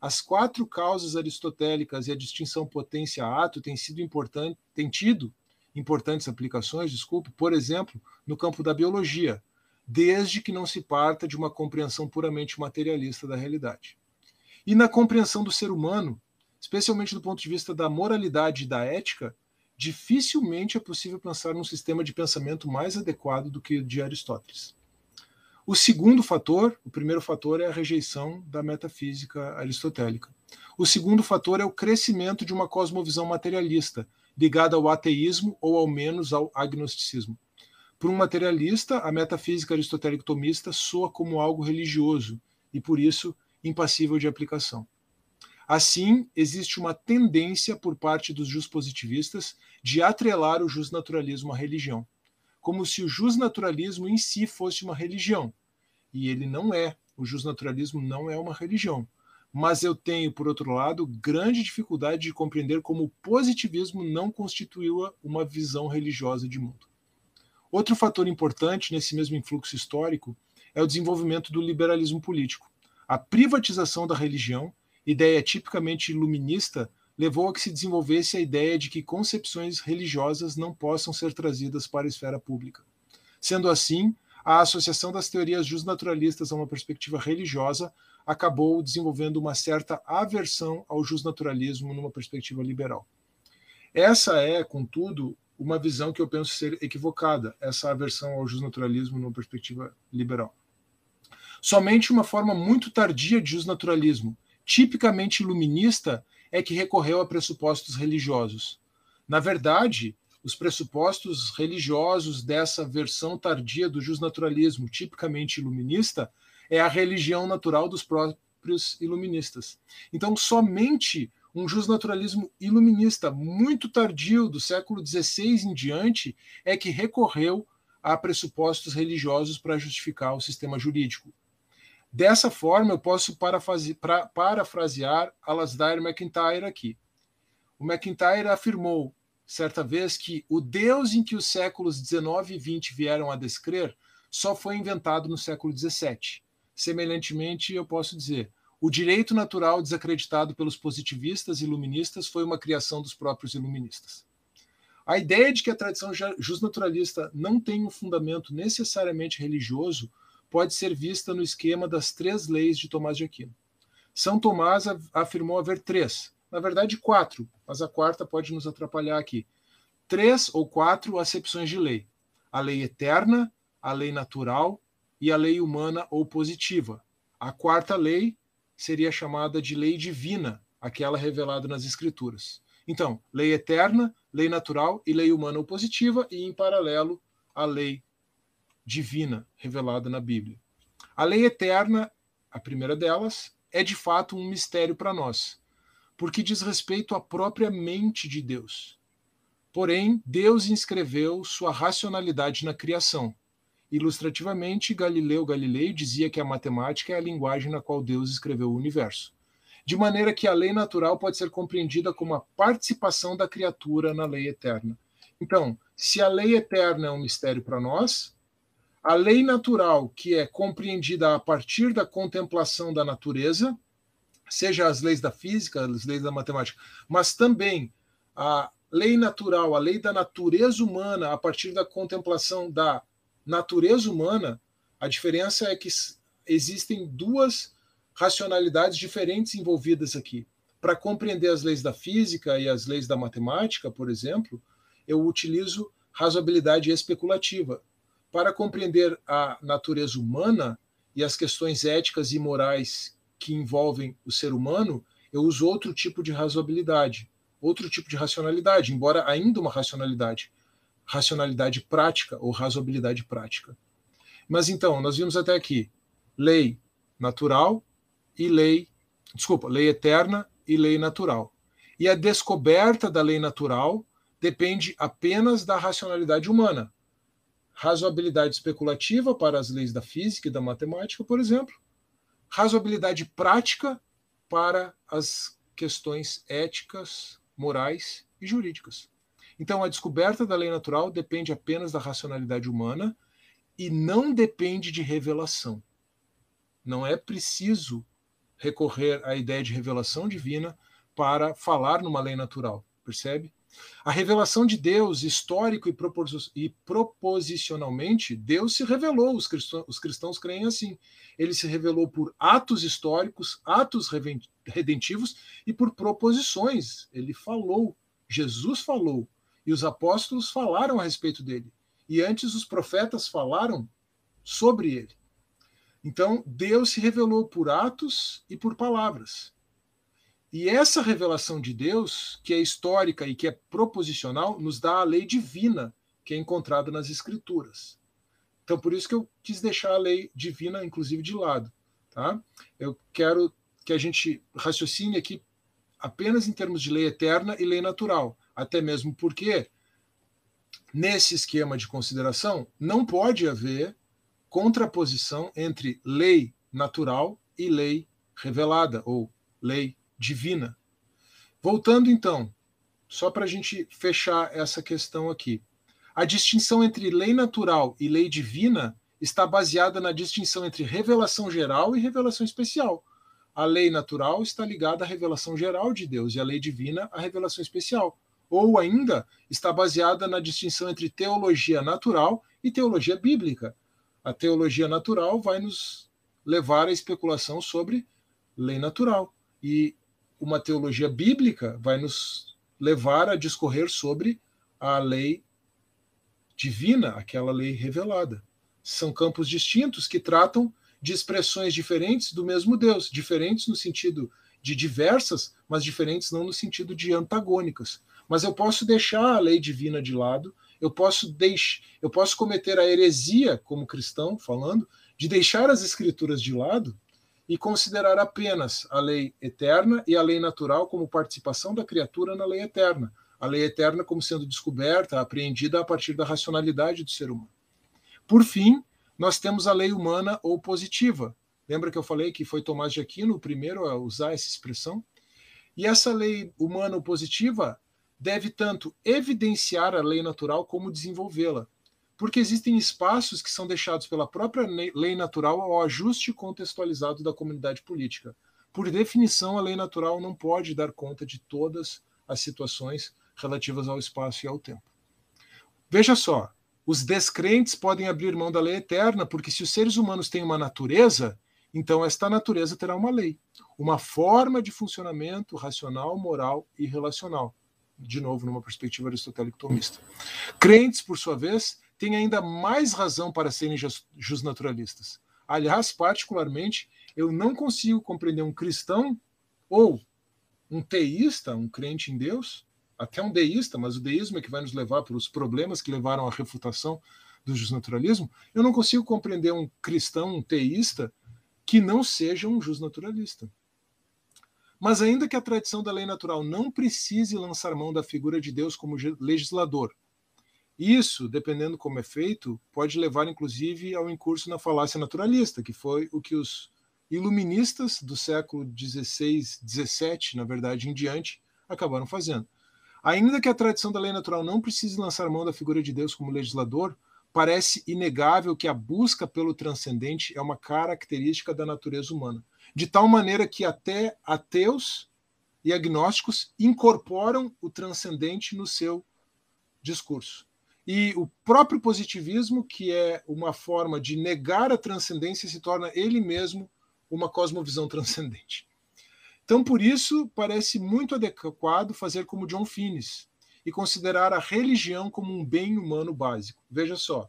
As quatro causas aristotélicas e a distinção potência-ato têm sido importante, têm tido importantes aplicações, desculpe, por exemplo, no campo da biologia, desde que não se parta de uma compreensão puramente materialista da realidade. E na compreensão do ser humano, especialmente do ponto de vista da moralidade e da ética, dificilmente é possível pensar num sistema de pensamento mais adequado do que o de Aristóteles. O segundo fator, o primeiro fator é a rejeição da metafísica aristotélica. O segundo fator é o crescimento de uma cosmovisão materialista, ligada ao ateísmo ou ao menos ao agnosticismo. Para um materialista, a metafísica aristotélico-tomista soa como algo religioso e, por isso, impassível de aplicação. Assim, existe uma tendência por parte dos juspositivistas de atrelar o justnaturalismo à religião, como se o justnaturalismo em si fosse uma religião. E ele não é. O justnaturalismo não é uma religião, mas eu tenho, por outro lado, grande dificuldade de compreender como o positivismo não constituiu uma visão religiosa de mundo. Outro fator importante nesse mesmo influxo histórico é o desenvolvimento do liberalismo político. A privatização da religião, ideia tipicamente iluminista, levou a que se desenvolvesse a ideia de que concepções religiosas não possam ser trazidas para a esfera pública. Sendo assim, a associação das teorias justnaturalistas a uma perspectiva religiosa acabou desenvolvendo uma certa aversão ao justnaturalismo numa perspectiva liberal. Essa é, contudo, uma visão que eu penso ser equivocada, essa aversão ao justnaturalismo numa perspectiva liberal. Somente uma forma muito tardia de justnaturalismo, tipicamente iluminista, é que recorreu a pressupostos religiosos. Na verdade, os pressupostos religiosos dessa versão tardia do justnaturalismo, tipicamente iluminista, é a religião natural dos próprios iluministas. Então, somente um justnaturalismo iluminista muito tardio, do século XVI em diante, é que recorreu a pressupostos religiosos para justificar o sistema jurídico. Dessa forma, eu posso parafrasear Alasdair MacIntyre aqui. O MacIntyre afirmou, certa vez, que o Deus em que os séculos XIX e XX vieram a descrer só foi inventado no século XVII. Semelhantemente, eu posso dizer, o direito natural desacreditado pelos positivistas iluministas foi uma criação dos próprios iluministas. A ideia de que a tradição justnaturalista não tem um fundamento necessariamente religioso pode ser vista no esquema das três leis de Tomás de Aquino. São Tomás afirmou haver três, na verdade quatro, mas a quarta pode nos atrapalhar aqui. Três ou quatro acepções de lei: a lei eterna, a lei natural e a lei humana ou positiva. A quarta lei seria chamada de lei divina, aquela revelada nas Escrituras. Então, lei eterna, lei natural e lei humana ou positiva, e em paralelo, a lei divina revelada na Bíblia. A lei eterna, a primeira delas, é de fato um mistério para nós, porque diz respeito à própria mente de Deus. Porém, Deus inscreveu sua racionalidade na criação. Ilustrativamente, Galileu Galilei dizia que a matemática é a linguagem na qual Deus escreveu o universo. De maneira que a lei natural pode ser compreendida como a participação da criatura na lei eterna. Então, se a lei eterna é um mistério para nós, a lei natural, que é compreendida a partir da contemplação da natureza, seja as leis da física, as leis da matemática, mas também a lei natural, a lei da natureza humana, a partir da contemplação da natureza humana, a diferença é que existem duas racionalidades diferentes envolvidas aqui. Para compreender as leis da física e as leis da matemática, por exemplo, eu utilizo razoabilidade especulativa, para compreender a natureza humana e as questões éticas e morais que envolvem o ser humano, eu uso outro tipo de razoabilidade, outro tipo de racionalidade, embora ainda uma racionalidade, racionalidade prática ou razoabilidade prática. Mas então, nós vimos até aqui lei natural e lei, desculpa, lei eterna e lei natural. E a descoberta da lei natural depende apenas da racionalidade humana, razoabilidade especulativa para as leis da física e da matemática, por exemplo, razoabilidade prática para as questões éticas, morais e jurídicas. Então, a descoberta da lei natural depende apenas da racionalidade humana e não depende de revelação. Não é preciso recorrer à ideia de revelação divina para falar numa lei natural, percebe? A revelação de Deus, histórico e, proposicionalmente, Deus se revelou, os cristãos, os cristãos creem assim. Ele se revelou por atos históricos, atos redentivos e por proposições. Ele falou, Jesus falou, e os apóstolos falaram a respeito dele. E antes os profetas falaram sobre ele. Então, Deus se revelou por atos e por palavras. E essa revelação de Deus, que é histórica e que é proposicional, nos dá a lei divina que é encontrada nas Escrituras. Então, por isso que eu quis deixar a lei divina, inclusive, de lado. Tá? Eu quero que a gente raciocine aqui apenas em termos de lei eterna e lei natural, até mesmo porque nesse esquema de consideração não pode haver contraposição entre lei natural e lei revelada ou lei divina. Voltando então, só para a gente fechar essa questão aqui. A distinção entre lei natural e lei divina está baseada na distinção entre revelação geral e revelação especial. A lei natural está ligada à revelação geral de Deus e a lei divina à revelação especial. Ou ainda está baseada na distinção entre teologia natural e teologia bíblica. A teologia natural vai nos levar à especulação sobre lei natural. E uma teologia bíblica vai nos levar a discorrer sobre a lei divina, aquela lei revelada. São campos distintos que tratam de expressões diferentes do mesmo Deus, diferentes no sentido de diversas, mas diferentes não no sentido de antagônicas. Mas eu posso deixar a lei divina de lado, eu posso deixar, eu posso cometer a heresia como cristão, falando, de deixar as escrituras de lado e considerar apenas a lei eterna e a lei natural como participação da criatura na lei eterna, a lei eterna como sendo descoberta, apreendida a partir da racionalidade do ser humano. Por fim, nós temos a lei humana ou positiva. Lembra que eu falei que foi Tomás de Aquino o primeiro a usar essa expressão? E essa lei humana ou positiva deve tanto evidenciar a lei natural como desenvolvê-la porque existem espaços que são deixados pela própria lei natural ao ajuste contextualizado da comunidade política. Por definição, a lei natural não pode dar conta de todas as situações relativas ao espaço e ao tempo. Veja só, os descrentes podem abrir mão da lei eterna, porque se os seres humanos têm uma natureza, então esta natureza terá uma lei, uma forma de funcionamento racional, moral e relacional. De novo, numa perspectiva aristotélico-tomista. Crentes, por sua vez, têm ainda mais razão para serem justnaturalistas. Aliás, particularmente, eu não consigo compreender um cristão ou um teísta, um crente em Deus, até um deísta, mas o deísmo é que vai nos levar para os problemas que levaram à refutação do justnaturalismo. Eu não consigo compreender um cristão, um teísta, que não seja um justnaturalista. Mas ainda que a tradição da lei natural não precise lançar mão da figura de Deus como legislador, isso, dependendo como é feito, pode levar inclusive ao incurso na falácia naturalista, que foi o que os iluministas do século XVI, XVII, na verdade, em diante, acabaram fazendo. Ainda que a tradição da lei natural não precise lançar mão da figura de Deus como legislador, parece inegável que a busca pelo transcendente é uma característica da natureza humana, de tal maneira que até ateus e agnósticos incorporam o transcendente no seu discurso. E o próprio positivismo, que é uma forma de negar a transcendência, se torna ele mesmo uma cosmovisão transcendente. Então, por isso, parece muito adequado fazer como John Finnes e considerar a religião como um bem humano básico. Veja só,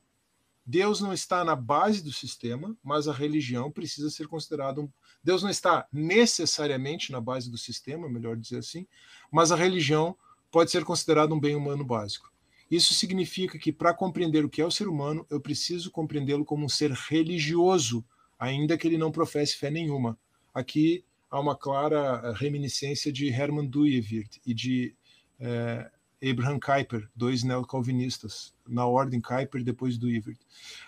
Deus não está na base do sistema, mas a religião precisa ser considerada um. Deus não está necessariamente na base do sistema, melhor dizer assim, mas a religião pode ser considerada um bem humano básico. Isso significa que, para compreender o que é o ser humano, eu preciso compreendê-lo como um ser religioso, ainda que ele não professe fé nenhuma. Aqui há uma clara eh, reminiscência de Hermann Duyvik e de eh, Abraham Kuyper, dois neocalvinistas, na ordem Kuyper depois Duyvik.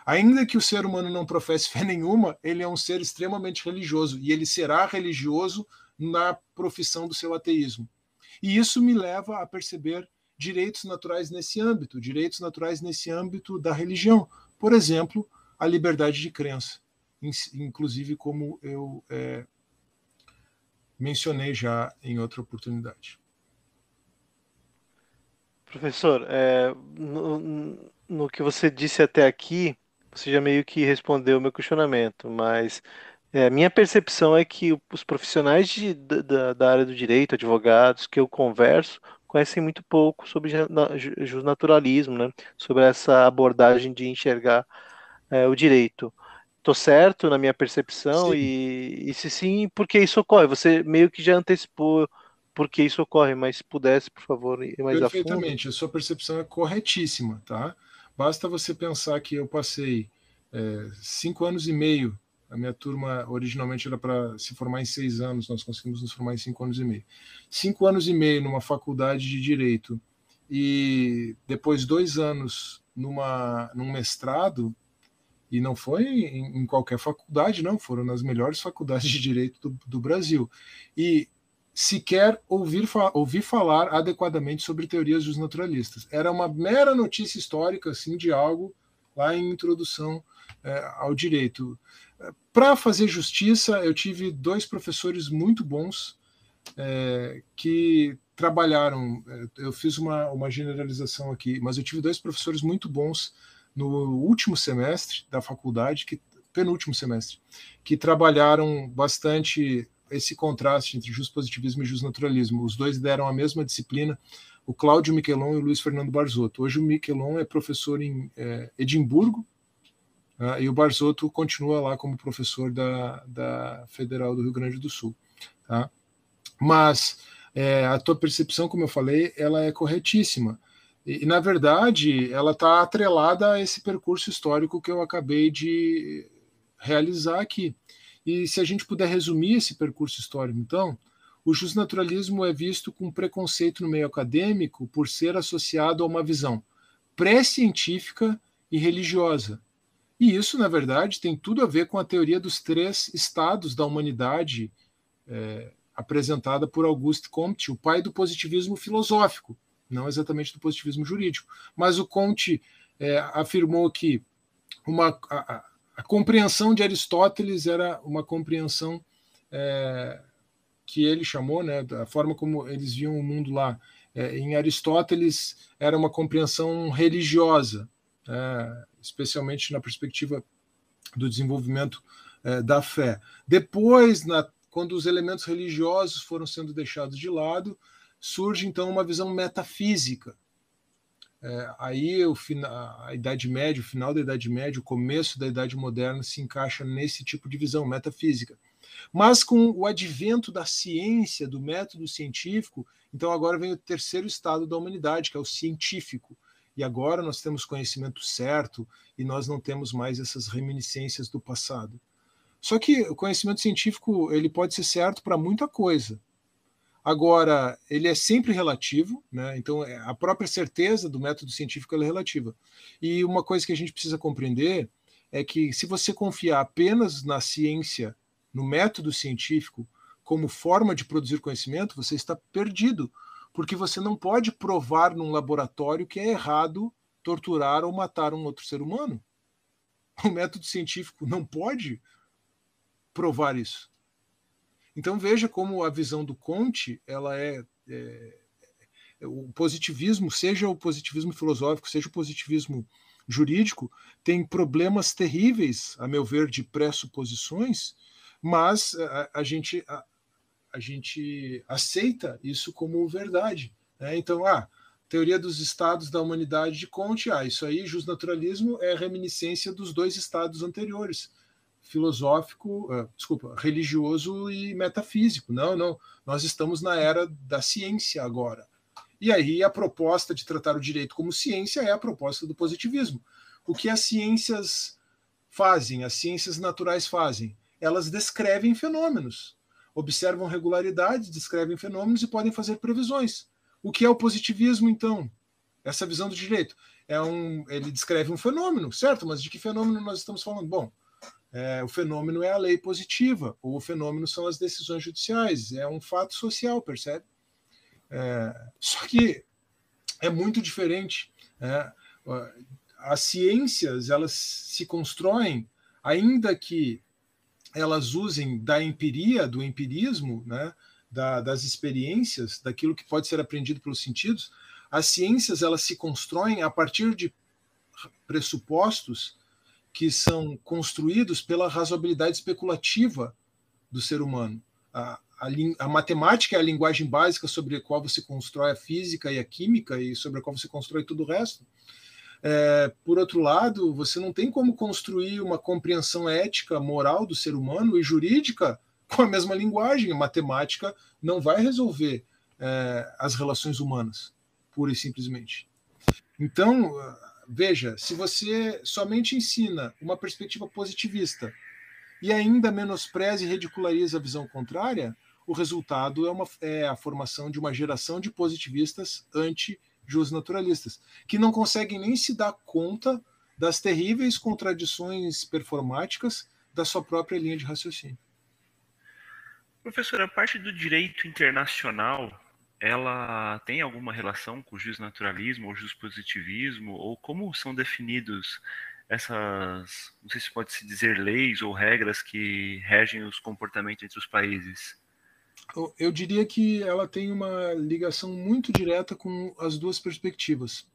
Ainda que o ser humano não professe fé nenhuma, ele é um ser extremamente religioso e ele será religioso na profissão do seu ateísmo. E isso me leva a perceber direitos naturais nesse âmbito, direitos naturais nesse âmbito da religião. Por exemplo, a liberdade de crença, inclusive como eu é, mencionei já em outra oportunidade. Professor, é, no, no, que você disse até aqui, você já meio que respondeu o meu questionamento, mas é, minha percepção é que os profissionais de, da, da área do direito, advogados que eu converso, conhecem muito pouco sobre justnaturalismo, né? sobre essa abordagem de enxergar é, o direito. Estou certo na minha percepção? E, e se sim, por que isso ocorre? Você meio que já antecipou por que isso ocorre, mas se pudesse, por favor, ir mais a fundo. Perfeitamente, a sua percepção é corretíssima, tá? Basta você pensar que eu passei é, cinco anos e meio a minha turma originalmente era para se formar em seis anos, nós conseguimos nos formar em cinco anos e meio. Cinco anos e meio numa faculdade de direito e depois dois anos numa, num mestrado, e não foi em, em qualquer faculdade, não, foram nas melhores faculdades de direito do, do Brasil. E sequer ouvir, ouvir falar adequadamente sobre teorias dos naturalistas. Era uma mera notícia histórica assim de algo lá em introdução é, ao direito. Para fazer justiça, eu tive dois professores muito bons é, que trabalharam. É, eu fiz uma, uma generalização aqui, mas eu tive dois professores muito bons no último semestre da faculdade, que penúltimo semestre, que trabalharam bastante esse contraste entre positivismo e naturalismo. Os dois deram a mesma disciplina, o Cláudio Miquelon e o Luiz Fernando Barzotto. Hoje o Miquelon é professor em é, Edimburgo uh, e o Barzotto continua lá como professor da, da Federal do Rio Grande do Sul. Tá? Mas é, a tua percepção, como eu falei, ela é corretíssima. E, na verdade, ela está atrelada a esse percurso histórico que eu acabei de realizar aqui. E se a gente puder resumir esse percurso histórico, então, o justnaturalismo é visto com preconceito no meio acadêmico por ser associado a uma visão pré-científica e religiosa. E isso, na verdade, tem tudo a ver com a teoria dos três estados da humanidade é, apresentada por Auguste Comte, o pai do positivismo filosófico, não exatamente do positivismo jurídico. Mas o Comte é, afirmou que uma, a, a, compreensão de Aristóteles era uma compreensão é, que ele chamou, né, da forma como eles viam o mundo lá. É, em Aristóteles era uma compreensão religiosa, é, especialmente na perspectiva do desenvolvimento é, da fé. Depois, na quando os elementos religiosos foram sendo deixados de lado, surge então uma visão metafísica. É, aí o, a Idade Média, o final da Idade Média, o começo da Idade Moderna se encaixa nesse tipo de visão metafísica. Mas com o advento da ciência, do método científico, então agora vem o terceiro estado da humanidade, que é o científico. E agora nós temos conhecimento certo e nós não temos mais essas reminiscências do passado. Só que o conhecimento científico ele pode ser certo para muita coisa. Agora, ele é sempre relativo, né? então é, a própria certeza do método científico é relativa. E uma coisa que a gente precisa compreender é que se você confiar apenas na ciência, no método científico, como forma de produzir conhecimento, você está perdido, porque você não pode provar num laboratório que é errado torturar ou matar um outro ser humano. (laughs) O método científico não pode provar isso. Então veja como a visão do Conte ela é, é, é, o positivismo, seja o positivismo filosófico, seja o positivismo jurídico, tem problemas terríveis, a meu ver, de pressuposições, mas a, a gente a, gente aceita isso como verdade. Né? Então, ah, teoria dos estados da humanidade de Conte, ah, isso aí, justnaturalismo é reminiscência dos dois estados anteriores filosófico, uh, desculpa, religioso e metafísico. Não, não. Nós estamos na era da ciência agora. E aí a proposta de tratar o direito como ciência é a proposta do positivismo. O que as ciências fazem, as ciências naturais fazem? Elas descrevem fenômenos, observam regularidades, descrevem fenômenos e podem fazer previsões. O que é o positivismo, então? Essa visão do direito. É um, ele descreve um fenômeno, certo? Mas de que fenômeno nós estamos falando? Bom, é, o fenômeno é a lei positiva, ou o fenômeno são as decisões judiciais, é um fato social, percebe? É, só que é muito diferente. É, as ciências elas se constroem, ainda que elas usem da empiria, do empirismo, né, da, das experiências, daquilo que pode ser aprendido pelos sentidos, as ciências elas se constroem a partir de pressupostos que são construídos pela razoabilidade especulativa do ser humano. A, a, a, matemática é a linguagem básica sobre a qual você constrói a física e a química e sobre a qual você constrói tudo o resto. É, por outro lado, você não tem como construir uma compreensão ética, moral do ser humano e jurídica com a mesma linguagem. Matemática não vai resolver é, as relações humanas, pura e simplesmente. Então, Veja, se você somente ensina uma perspectiva positivista e ainda menospreza e ridiculariza a visão contrária, o resultado é, uma, é a formação de uma geração de positivistas anti-justnaturalistas, que não conseguem nem se dar conta das terríveis contradições performáticas da sua própria linha de raciocínio. Professor, a parte do direito internacional, ela tem alguma relação com o justnaturalismo ou positivismo ou como são definidos essas, não sei se pode se dizer leis ou regras que regem os comportamentos entre os países? Eu diria que ela tem uma ligação muito direta com as duas perspectivas,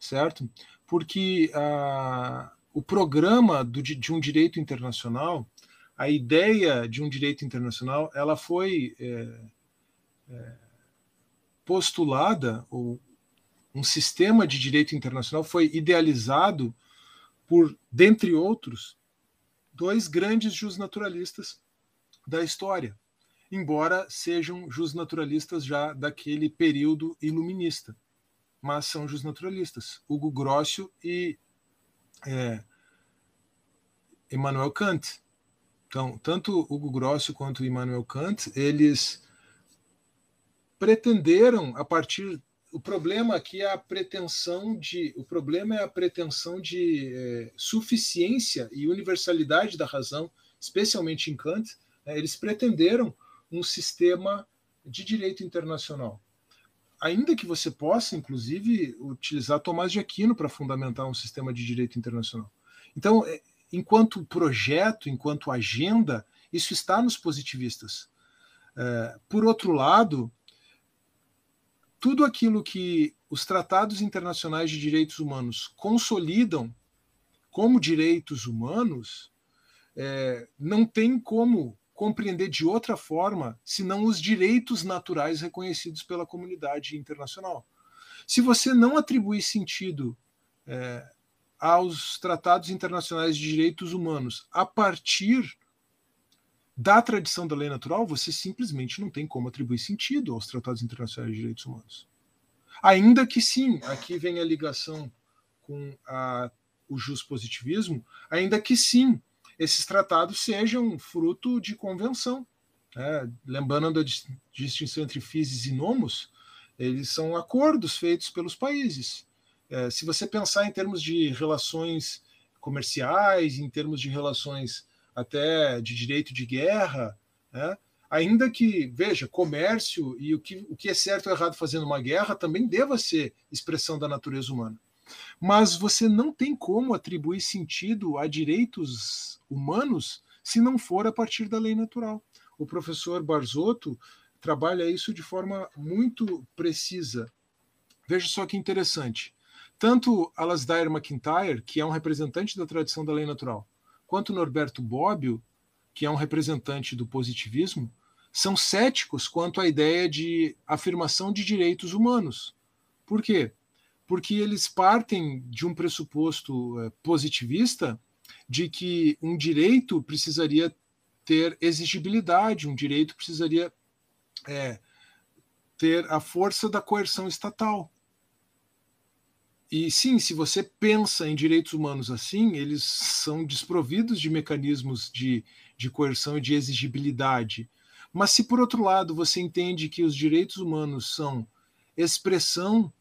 certo? Porque a, o programa do, de um direito internacional, a ideia de um direito internacional, ela foi é, é, postulada, ou um sistema de direito internacional foi idealizado por, dentre outros, dois grandes justnaturalistas da história, embora sejam justnaturalistas já daquele período iluminista, mas são justnaturalistas, Hugo Grossio e é, Immanuel Kant. Então, tanto Hugo Grossio quanto Immanuel Kant, eles pretenderam a partir o problema aqui é a pretensão de o problema é a pretensão de é, suficiência e universalidade da razão, especialmente em Kant. Né, eles pretenderam um sistema de direito internacional. Ainda que você possa, inclusive, utilizar Tomás de Aquino para fundamentar um sistema de direito internacional. Então, é, enquanto projeto, enquanto agenda, isso está nos positivistas. É, por outro lado, tudo aquilo que os tratados internacionais de direitos humanos consolidam como direitos humanos é, não tem como compreender de outra forma senão os direitos naturais reconhecidos pela comunidade internacional. Se você não atribuir sentido é, aos tratados internacionais de direitos humanos a partir da tradição da lei natural, você simplesmente não tem como atribuir sentido aos tratados internacionais de direitos humanos. Ainda que sim, aqui vem a ligação com a, o positivismo, ainda que sim, esses tratados sejam fruto de convenção. Né? Lembrando a distinção entre FISES e NOMOS, eles são acordos feitos pelos países. É, se você pensar em termos de relações comerciais, em termos de relações até de direito de guerra, né? ainda que, veja, comércio e o que, o que é certo ou errado fazendo uma guerra também deva ser expressão da natureza humana. Mas você não tem como atribuir sentido a direitos humanos se não for a partir da lei natural. O professor Barzotto trabalha isso de forma muito precisa. Veja só que interessante. Tanto Alasdair MacIntyre, que é um representante da tradição da lei natural, quanto Norberto Bobbio, que é um representante do positivismo, são céticos quanto à ideia de afirmação de direitos humanos. Por quê? Porque eles partem de um pressuposto é, positivista de que um direito precisaria ter exigibilidade, um direito precisaria é, ter a força da coerção estatal. E sim, se você pensa em direitos humanos assim, eles são desprovidos de mecanismos de, de coerção e de exigibilidade. Mas se, por outro lado, você entende que os direitos humanos são expressão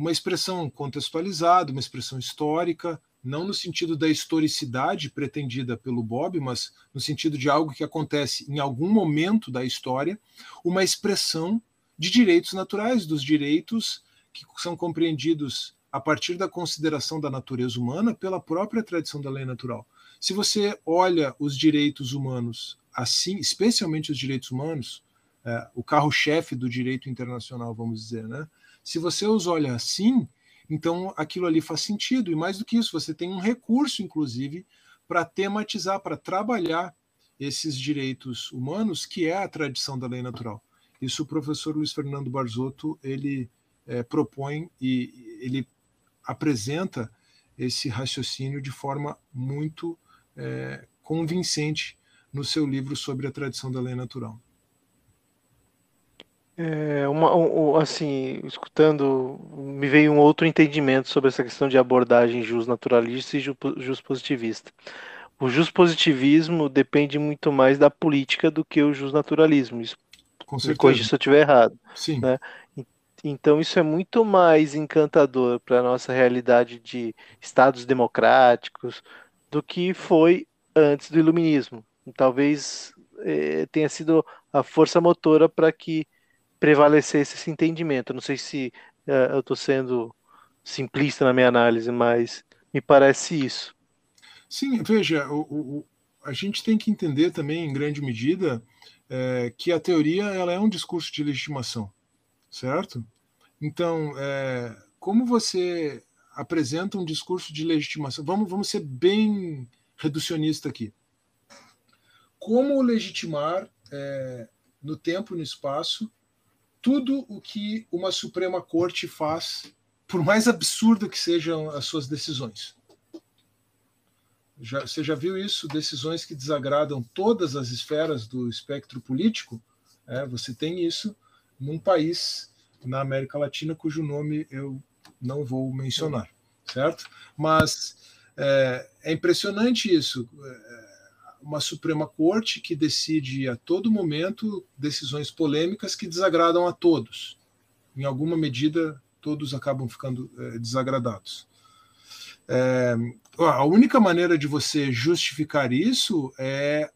uma expressão contextualizada, uma expressão histórica, não no sentido da historicidade pretendida pelo Bob, mas no sentido de algo que acontece em algum momento da história, uma expressão de direitos naturais, dos direitos que são compreendidos a partir da consideração da natureza humana pela própria tradição da lei natural. Se você olha os direitos humanos assim, especialmente os direitos humanos, é, o carro-chefe do direito internacional, vamos dizer, né? Se você os olha assim, então aquilo ali faz sentido. E mais do que isso, você tem um recurso, inclusive, para tematizar, para trabalhar esses direitos humanos, que é a tradição da lei natural. Isso o professor Luiz Fernando Barzotto ele é, propõe e ele apresenta esse raciocínio de forma muito é, convincente no seu livro sobre a tradição da lei natural. É uma, um, assim, escutando, me veio um outro entendimento sobre essa questão de abordagem jus naturalista e jus positivista. O jus positivismo depende muito mais da política do que o jus naturalismo. Isso, Com certeza. me corrija se eu estiver errado. Sim. Né? Então isso é muito mais encantador para a nossa realidade de estados democráticos do que foi antes do iluminismo. Talvez é, tenha sido a força motora para que prevalecesse esse entendimento. Não sei se é, eu estou sendo simplista na minha análise, mas me parece isso. Sim, veja, o, o, a gente tem que entender também, em grande medida, é, que a teoria ela é um discurso de legitimação, certo? Então, é, como você apresenta um discurso de legitimação? Vamos, vamos ser bem reducionista aqui. Como legitimar é, no tempo e no espaço tudo o que uma Suprema Corte faz, por mais absurdo que sejam as suas decisões? Já, você já viu isso? Decisões que desagradam todas as esferas do espectro político? É, você tem isso num país na América Latina cujo nome eu não vou mencionar, certo? Mas é, é impressionante isso. É, uma Suprema Corte que decide a todo momento decisões polêmicas que desagradam a todos. Em alguma medida, todos acabam ficando é, desagradados. É, a única maneira de você justificar isso é,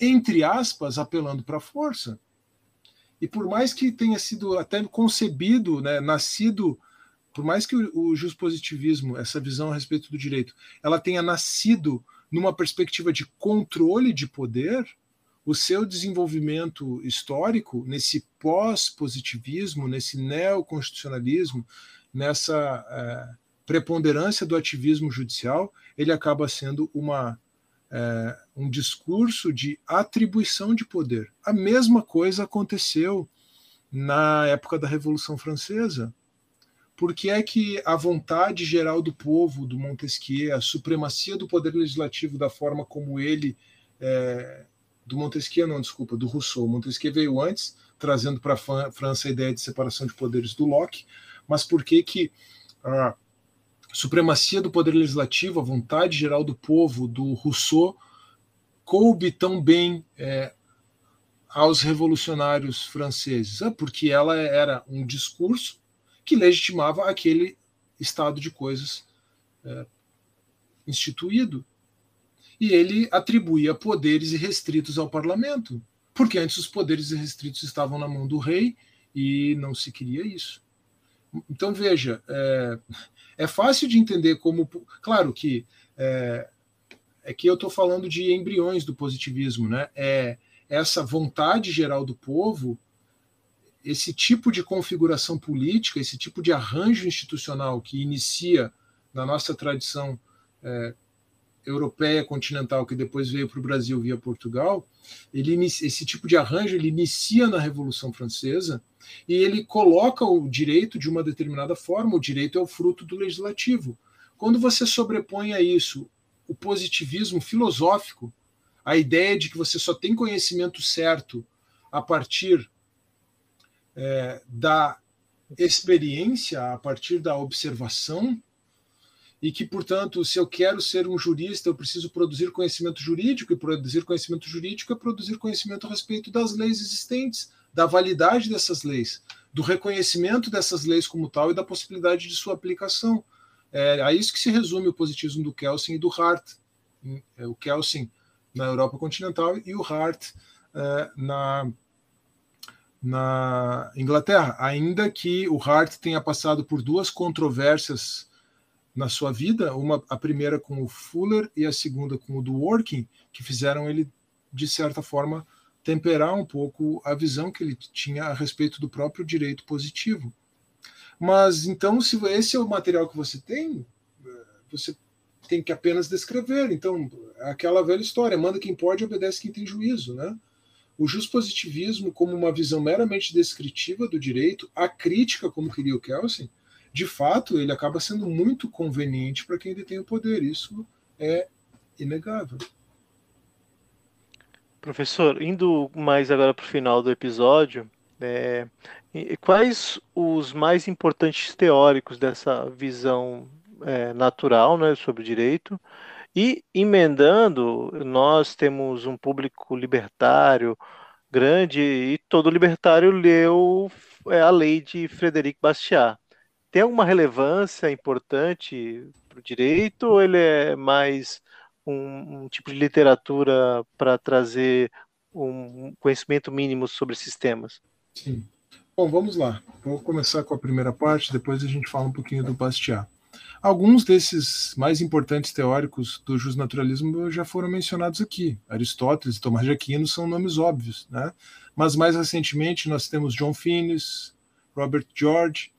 entre aspas, apelando para a força. E por mais que tenha sido até concebido, né, nascido, por mais que o, o positivismo, essa visão a respeito do direito, ela tenha nascido numa perspectiva de controle de poder, o seu desenvolvimento histórico nesse pós-positivismo, nesse neoconstitucionalismo, nessa é, preponderância do ativismo judicial, ele acaba sendo uma, é, um discurso de atribuição de poder. A mesma coisa aconteceu na época da Revolução Francesa. Por que é que a vontade geral do povo, do Montesquieu, a supremacia do poder legislativo da forma como ele. É, do Montesquieu, não, desculpa, do Rousseau. Montesquieu veio antes, trazendo para a França a ideia de separação de poderes do Locke, mas por que que ah, supremacia do poder legislativo, a vontade geral do povo, do Rousseau, coube tão bem é, aos revolucionários franceses? É porque ela era um discurso que legitimava aquele estado de coisas é, instituído. E ele atribuía poderes irrestritos ao parlamento, porque antes os poderes irrestritos estavam na mão do rei e não se queria isso. Então, veja, é, é fácil de entender como. Claro que é, é que eu estou falando de embriões do positivismo, né? É essa vontade geral do povo, esse tipo de configuração política, esse tipo de arranjo institucional que inicia na nossa tradição é, europeia continental, que depois veio para o Brasil via Portugal, ele, esse tipo de arranjo ele inicia na Revolução Francesa e ele coloca o direito de uma determinada forma, o direito é o fruto do legislativo. Quando você sobrepõe a isso o positivismo filosófico, a ideia de que você só tem conhecimento certo a partir é, da experiência, a partir da observação, e que, portanto, se eu quero ser um jurista, eu preciso produzir conhecimento jurídico, e produzir conhecimento jurídico é produzir conhecimento a respeito das leis existentes, da validade dessas leis, do reconhecimento dessas leis como tal e da possibilidade de sua aplicação. É a isso que se resume o positivismo do Kelsen e do Hart. É, o Kelsen na Europa continental e o Hart é, na, na Inglaterra, ainda que o Hart tenha passado por duas controvérsias na sua vida, uma a primeira com o Fuller e a segunda com o do Working, que fizeram ele de certa forma temperar um pouco a visão que ele tinha a respeito do próprio direito positivo. Mas então, se esse é o material que você tem, você tem que apenas descrever. Então, aquela velha história: manda quem pode, obedece quem tem juízo, né? O positivismo como uma visão meramente descritiva do direito, a crítica, como queria o Kelsen, de fato, ele acaba sendo muito conveniente para quem detém o poder. Isso é inegável. Professor, indo mais agora para o final do episódio, é, quais os mais importantes teóricos dessa visão é, natural né, sobre o direito? E emendando, nós temos um público libertário grande e todo libertário leu é, a lei de Frederic Bastiat. Tem alguma relevância importante para o direito ou ele é mais um, um tipo de literatura para trazer um conhecimento mínimo sobre sistemas. Sim. Bom, vamos lá. Vou começar com a primeira parte, depois a gente fala um pouquinho do Bastiat. Alguns desses mais importantes teóricos do justnaturalismo já foram mencionados aqui. Aristóteles e Tomás de Aquino são nomes óbvios, né? Mas mais recentemente nós temos John Finnis, Robert George.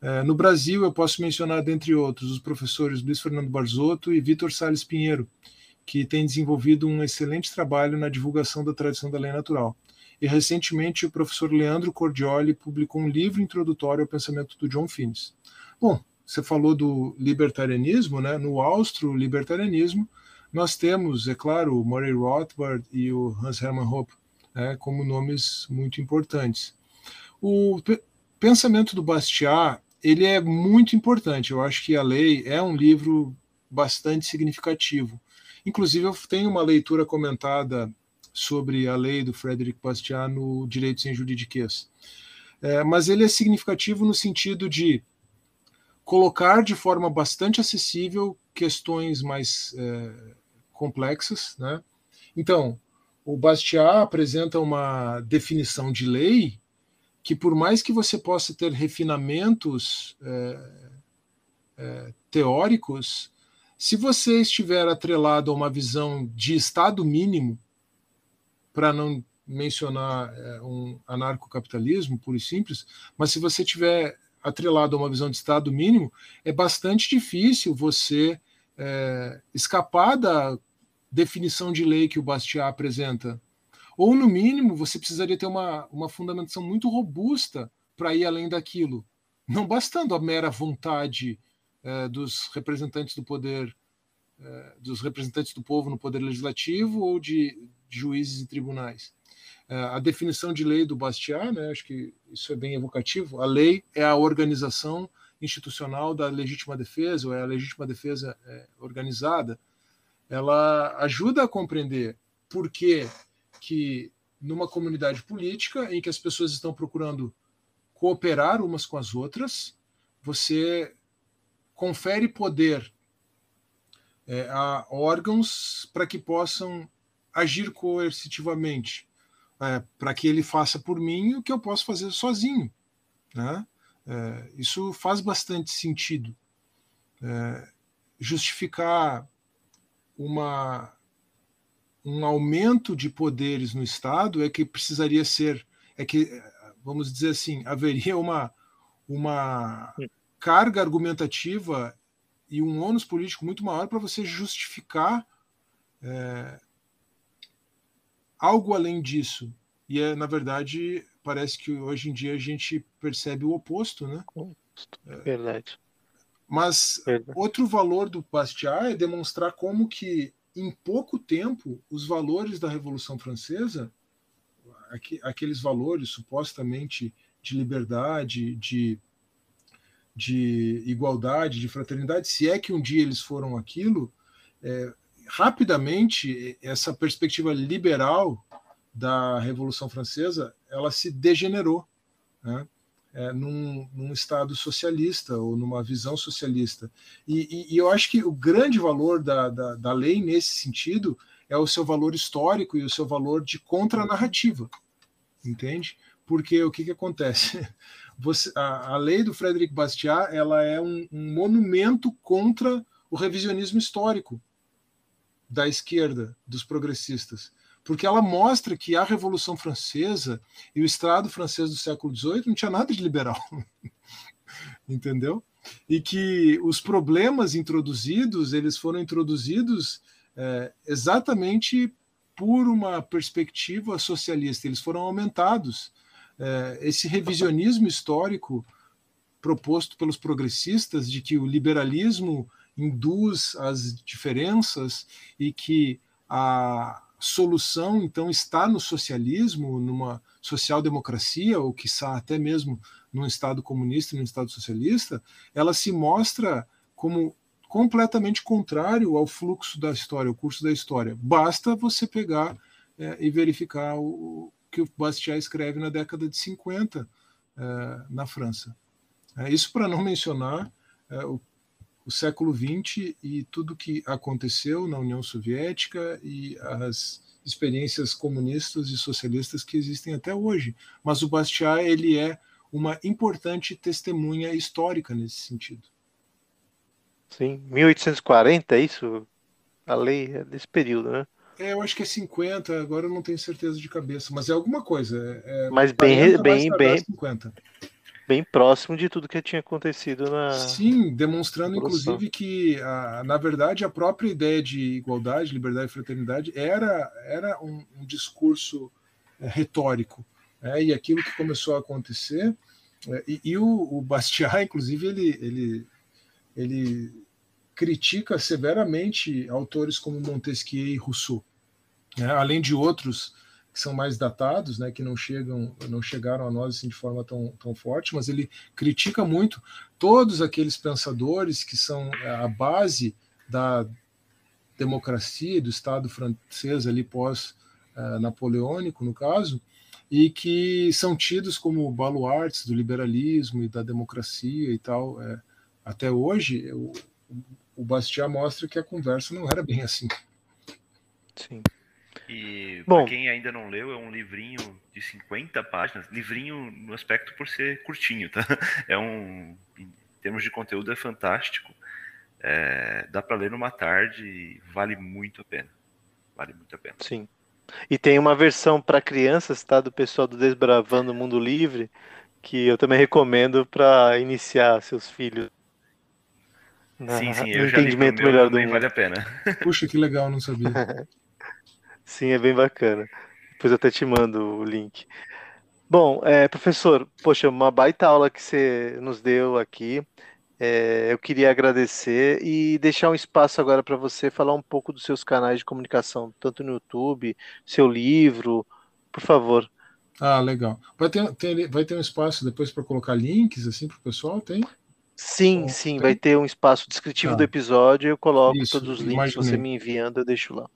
É, no Brasil eu posso mencionar, dentre outros, os professores Luiz Fernando Barzotto e Vitor Sales Pinheiro, que têm desenvolvido um excelente trabalho na divulgação da tradição da lei natural. E recentemente o professor Leandro Cordioli publicou um livro introdutório ao pensamento do John Finnis. Bom, você falou do libertarianismo, né? No austro-libertarianismo, nós temos, é claro, o Murray Rothbard e o Hans Hermann Hoppe né, como nomes muito importantes. O pensamento do Bastiat ele é muito importante. Eu acho que a lei é um livro bastante significativo. Inclusive, eu tenho uma leitura comentada sobre a lei do Frederic Bastiat no Direito Sem Juridiquês. É, mas ele é significativo no sentido de colocar de forma bastante acessível questões mais é, complexas. Né? Então, o Bastiat apresenta uma definição de lei que, por mais que você possa ter refinamentos é, é, teóricos, se você estiver atrelado a uma visão de Estado mínimo, para não mencionar é, um anarcocapitalismo puro e simples, mas se você tiver atrelado a uma visão de Estado mínimo, é bastante difícil você é, escapar da definição de lei que o Bastiat apresenta. Ou, no mínimo, você precisaria ter uma, uma fundamentação muito robusta para ir além daquilo, não bastando a mera vontade é, dos representantes do poder, é, dos representantes do povo no poder legislativo ou de, juízes e tribunais. É, a definição de lei do Bastiat, né, acho que isso é bem evocativo, a lei é a organização institucional da legítima defesa, ou é a legítima defesa é, organizada, ela ajuda a compreender por que, que numa comunidade política em que as pessoas estão procurando cooperar umas com as outras, você confere poder é, a órgãos para que possam agir coercitivamente é, para que ele faça por mim o que eu posso fazer sozinho. Né? É, isso faz bastante sentido. É, justificar uma, um aumento de poderes no Estado é que precisaria ser, é que, vamos dizer assim, haveria uma, uma carga argumentativa e um ônus político muito maior para você justificar é, algo além disso. E é, na verdade, parece que hoje em dia a gente percebe o oposto, né? É. Verdade. Mas Verdade. outro valor do Bastiat é demonstrar como que em pouco tempo os valores da Revolução Francesa, aqueles valores supostamente de liberdade, de, de igualdade, de fraternidade, se é que um dia eles foram aquilo, é, rapidamente essa perspectiva liberal da Revolução Francesa ela se degenerou né? é, num, num, Estado socialista ou numa visão socialista. E, e, e eu acho que o grande valor da, da, da, lei nesse sentido é o seu valor histórico e o seu valor de contranarrativa, entende? Porque o que, que acontece? (laughs) Você, a, a lei do Frederic Bastiat ela é um, um monumento contra o revisionismo histórico da esquerda, dos progressistas, porque ela mostra que a Revolução Francesa e o Estado francês do século XVIII não tinha nada de liberal, (laughs) entendeu? E que os problemas introduzidos eles foram introduzidos é, exatamente por uma perspectiva socialista, eles foram aumentados. É, esse revisionismo histórico proposto pelos progressistas de que o liberalismo induz as diferenças e que a solução então está no socialismo, numa social-democracia, ou quiçá até mesmo num Estado comunista num Estado socialista, ela se mostra como completamente contrário ao fluxo da história, ao curso da história. Basta você pegar é, e verificar o, que o Bastiat escreve na década de 50 é, na França. É, isso para não mencionar é, o o século XX e tudo que aconteceu na União Soviética e as experiências comunistas e socialistas que existem até hoje. Mas o Bastiat ele é uma importante testemunha histórica nesse sentido. Sim, 1840 é isso? A lei é desse período, né? É, eu acho que é 50, agora eu não tenho certeza de cabeça, mas é alguma coisa. É, mas bem, bem, bem, 50. Bem próximo de tudo que tinha acontecido na. Sim, demonstrando inclusive que, a, na verdade, a própria ideia de igualdade, liberdade e fraternidade era, era um, um discurso é, retórico. É, e aquilo que começou a acontecer. É, e, e o, o Bastiat, inclusive, ele, ele, ele critica severamente autores como Montesquieu e Rousseau, né? além de outros que são mais datados, né, que não chegam, não chegaram a nós assim, de forma tão, tão forte, mas ele critica muito todos aqueles pensadores que são a base da democracia do Estado francês ali pós uh, napoleônico no caso e que são tidos como baluartes do liberalismo e da democracia e tal é, até hoje o Bastiat mostra que a conversa não era bem assim. Sim. E para quem ainda não leu, é um livrinho de 50 páginas, livrinho no aspecto por ser curtinho, tá? (laughs) É um, em termos de conteúdo é fantástico. É, dá para ler numa tarde e vale muito a pena. Vale muito a pena. Sim. E tem uma versão para crianças, tá? Do pessoal do Desbravando o Mundo Livre, que eu também recomendo para iniciar seus filhos sim, sim, eu já entendimento meu, melhor do mundo. vale a pena. Puxa, que legal, não sabia. (laughs) sim, é bem bacana. Depois eu até te mando o link. Bom, é, professor, poxa, uma baita aula que você nos deu aqui. É, eu queria agradecer e deixar um espaço agora para você falar um pouco dos seus canais de comunicação, tanto no YouTube, seu livro, por favor. Ah, legal. Vai ter, ter vai ter um espaço depois para colocar links assim para o pessoal? Tem? Sim, sim, tem? vai ter um espaço descritivo tá. do episódio, eu coloco Isso, todos os links imaginei. você me enviando, eu deixo lá.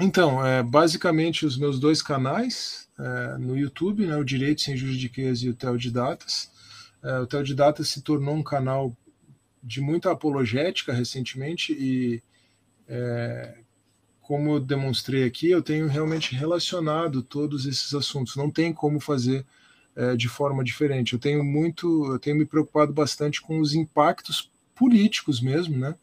Então, é, basicamente os meus dois canais é, no YouTube, né, o Direito Sem Juridiquês e o Tel de Datas. É, o Tel de Datas se tornou um canal de muita apologética recentemente e é, como eu demonstrei aqui, eu tenho realmente relacionado todos esses assuntos. Não tem como fazer é, de forma diferente. Eu tenho muito, eu tenho me preocupado bastante com os impactos políticos mesmo, né?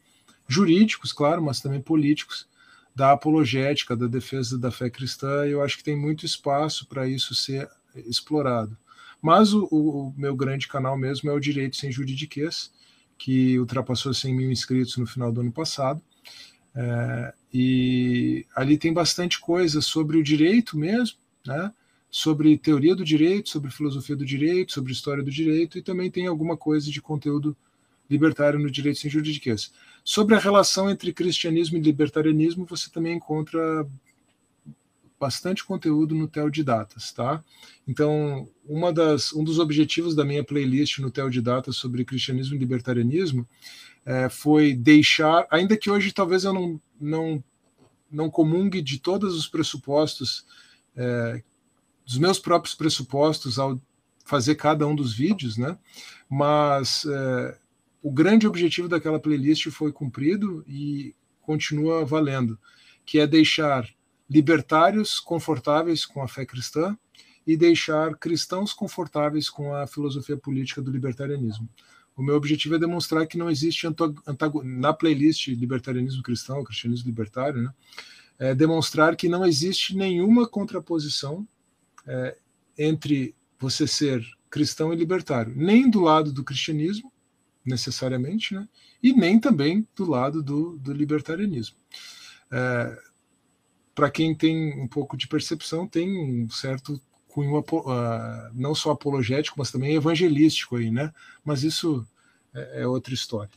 Jurídicos, claro, mas também políticos da apologética, da defesa da fé cristã. E eu acho que tem muito espaço para isso ser explorado. Mas o, o, meu grande canal mesmo é o Direito Sem Juridiquês, que ultrapassou 100 mil inscritos no final do ano passado. É, e ali tem bastante coisa sobre o direito mesmo, né? Sobre teoria do direito, sobre filosofia do direito, sobre história do direito, e também tem alguma coisa de conteúdo libertário no direito sem juridiquês. Sobre a relação entre cristianismo e libertarianismo, você também encontra bastante conteúdo no Tel de Datas, tá? Então, uma das, um dos objetivos da minha playlist no Tel de Datas sobre cristianismo e libertarianismo é, foi deixar, ainda que hoje talvez eu não, não, não comungue de todos os pressupostos é, dos meus próprios pressupostos ao fazer cada um dos vídeos, né? Mas é, o grande objetivo daquela playlist foi cumprido e continua valendo, que é deixar libertários confortáveis com a fé cristã e deixar cristãos confortáveis com a filosofia política do libertarianismo. O meu objetivo é demonstrar que não existe na playlist libertarianismo cristão, cristianismo libertário, né? É demonstrar que não existe nenhuma contraposição é, entre você ser cristão e libertário, nem do lado do cristianismo, necessariamente, né? e nem também do lado do, do libertarianismo. É, Para quem tem um pouco de percepção, tem um certo cunho uh, não só apologético, mas também evangelístico aí, né? Mas isso é, é outra história.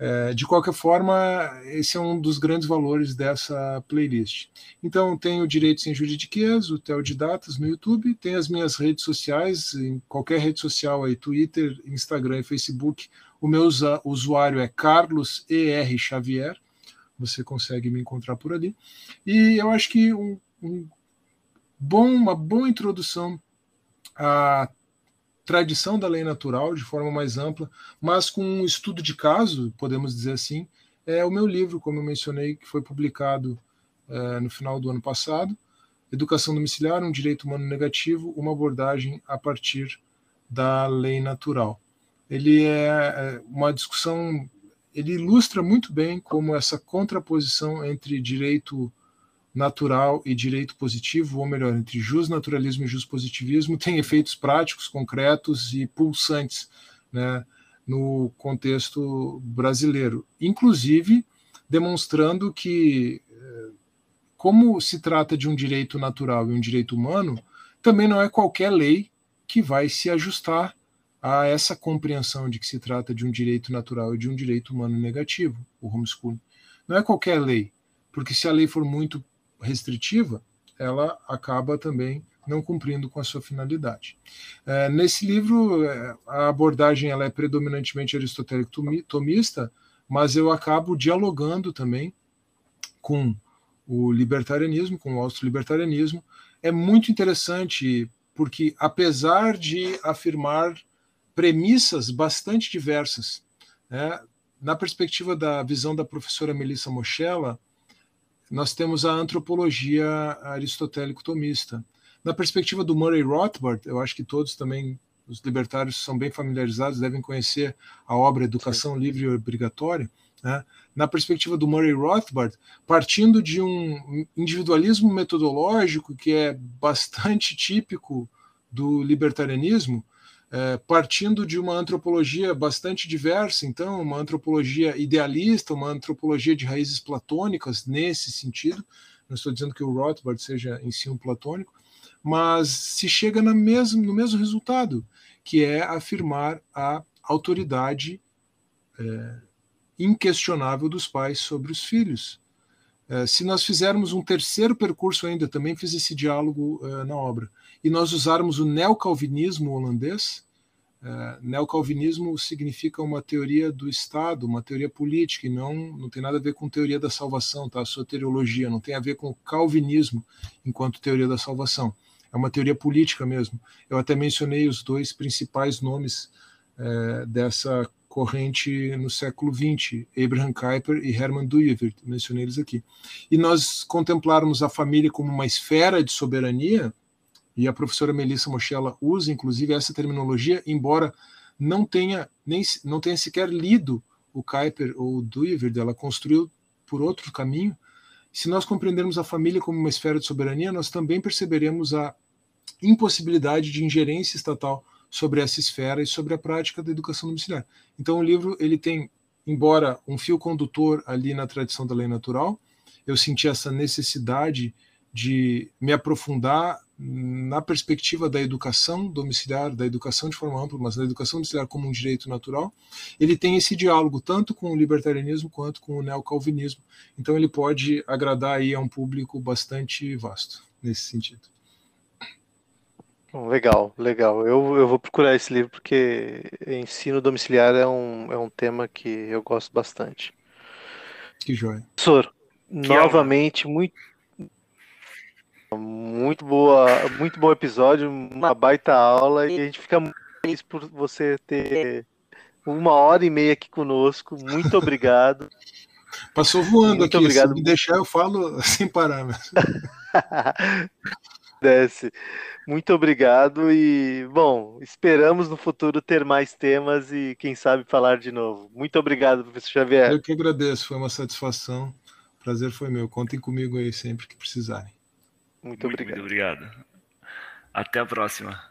É, de qualquer forma, esse é um dos grandes valores dessa playlist. Então, tem o Sem Juridiquês, o Tel de Datas no YouTube, tem as minhas redes sociais, em qualquer rede social aí, Twitter, Instagram e Facebook. O meu usuário é Carlos ER Xavier, você consegue me encontrar por ali. E eu acho que um, um bom, uma boa introdução a tradição da lei natural de forma mais ampla, mas com um estudo de caso, podemos dizer assim, é o meu livro, como eu mencionei, que foi publicado é, no final do ano passado, Educação domiciliar, um direito humano negativo, uma abordagem a partir da lei natural. Ele é, é uma discussão, ele ilustra muito bem como essa contraposição entre direito natural e direito positivo, ou melhor, entre justnaturalismo e positivismo, tem efeitos práticos, concretos e pulsantes né, no contexto brasileiro. Inclusive, demonstrando que, eh, como se trata de um direito natural e um direito humano, também não é qualquer lei que vai se ajustar a essa compreensão de que se trata de um direito natural e de um direito humano negativo, o homeschooling. Não é qualquer lei, porque se a lei for muito restritiva, ela acaba também não cumprindo com a sua finalidade. É, nesse livro, é, a abordagem ela é predominantemente aristotélico-tomista, mas eu acabo dialogando também com o libertarianismo, com o austro-libertarianismo. É muito interessante porque, apesar de afirmar premissas bastante diversas, né, na perspectiva da visão da professora Melissa Mochella, nós temos a antropologia aristotélico-tomista. Na perspectiva do Murray Rothbard, eu acho que todos também, os libertários são bem familiarizados, devem conhecer a obra Educação Sim. Livre e Obrigatória. Né? Na perspectiva do Murray Rothbard, partindo de um individualismo metodológico que é bastante típico do libertarianismo, é, partindo de uma antropologia bastante diversa, então, uma antropologia idealista, uma antropologia de raízes platônicas nesse sentido. Não estou dizendo que o Rothbard seja em si um platônico, mas se chega no mesmo, no mesmo resultado, que é afirmar a autoridade é, inquestionável dos pais sobre os filhos. É, se nós fizermos um terceiro percurso ainda, também fiz esse diálogo é, na obra, e nós usarmos o neocalvinismo holandês, é, neocalvinismo significa uma teoria do Estado, uma teoria política, e não, não tem nada a ver com teoria da salvação, tá? a soteriologia, não tem a ver com o calvinismo enquanto teoria da salvação é uma teoria política mesmo. Eu até mencionei os dois principais nomes é, dessa corrente no século XX, Abraham Kuyper e Hermann Dooyeweerd, mencionei eles aqui. E nós contemplarmos a família como uma esfera de soberania, e a professora Melissa Mochella usa inclusive essa terminologia, embora não tenha nem não tenha sequer lido o Kuyper ou o Dooyeweerd, ela construiu por outro caminho, se nós compreendermos a família como uma esfera de soberania, nós também perceberemos a impossibilidade de ingerência estatal sobre essa esfera e sobre a prática da educação domiciliar. Então o livro ele tem, embora um fio condutor ali na tradição da lei natural, eu senti essa necessidade de me aprofundar na perspectiva da educação domiciliar, da educação de forma ampla, mas da educação domiciliar como um direito natural, ele tem esse diálogo tanto com o libertarianismo quanto com o neocalvinismo. Então ele pode agradar aí a um público bastante vasto nesse sentido. Legal, legal. Eu, eu vou procurar esse livro porque ensino domiciliar é um, é um tema que eu gosto bastante. Que joia. Professor, novamente, muito, muito boa, muito bom episódio, uma baita aula e a gente fica muito feliz por você ter uma hora e meia aqui conosco. Muito obrigado. (laughs) Passou voando muito aqui. Obrigado. Se me deixar, eu falo (laughs) sem parar. (laughs) Desce. Muito obrigado e, bom, esperamos no futuro ter mais temas e, quem sabe, falar de novo. Muito obrigado, professor Xavier. Eu que agradeço, foi uma satisfação. Prazer foi meu. Contem comigo aí sempre que precisarem. Muito, muito obrigado. Muito obrigado. Até a próxima.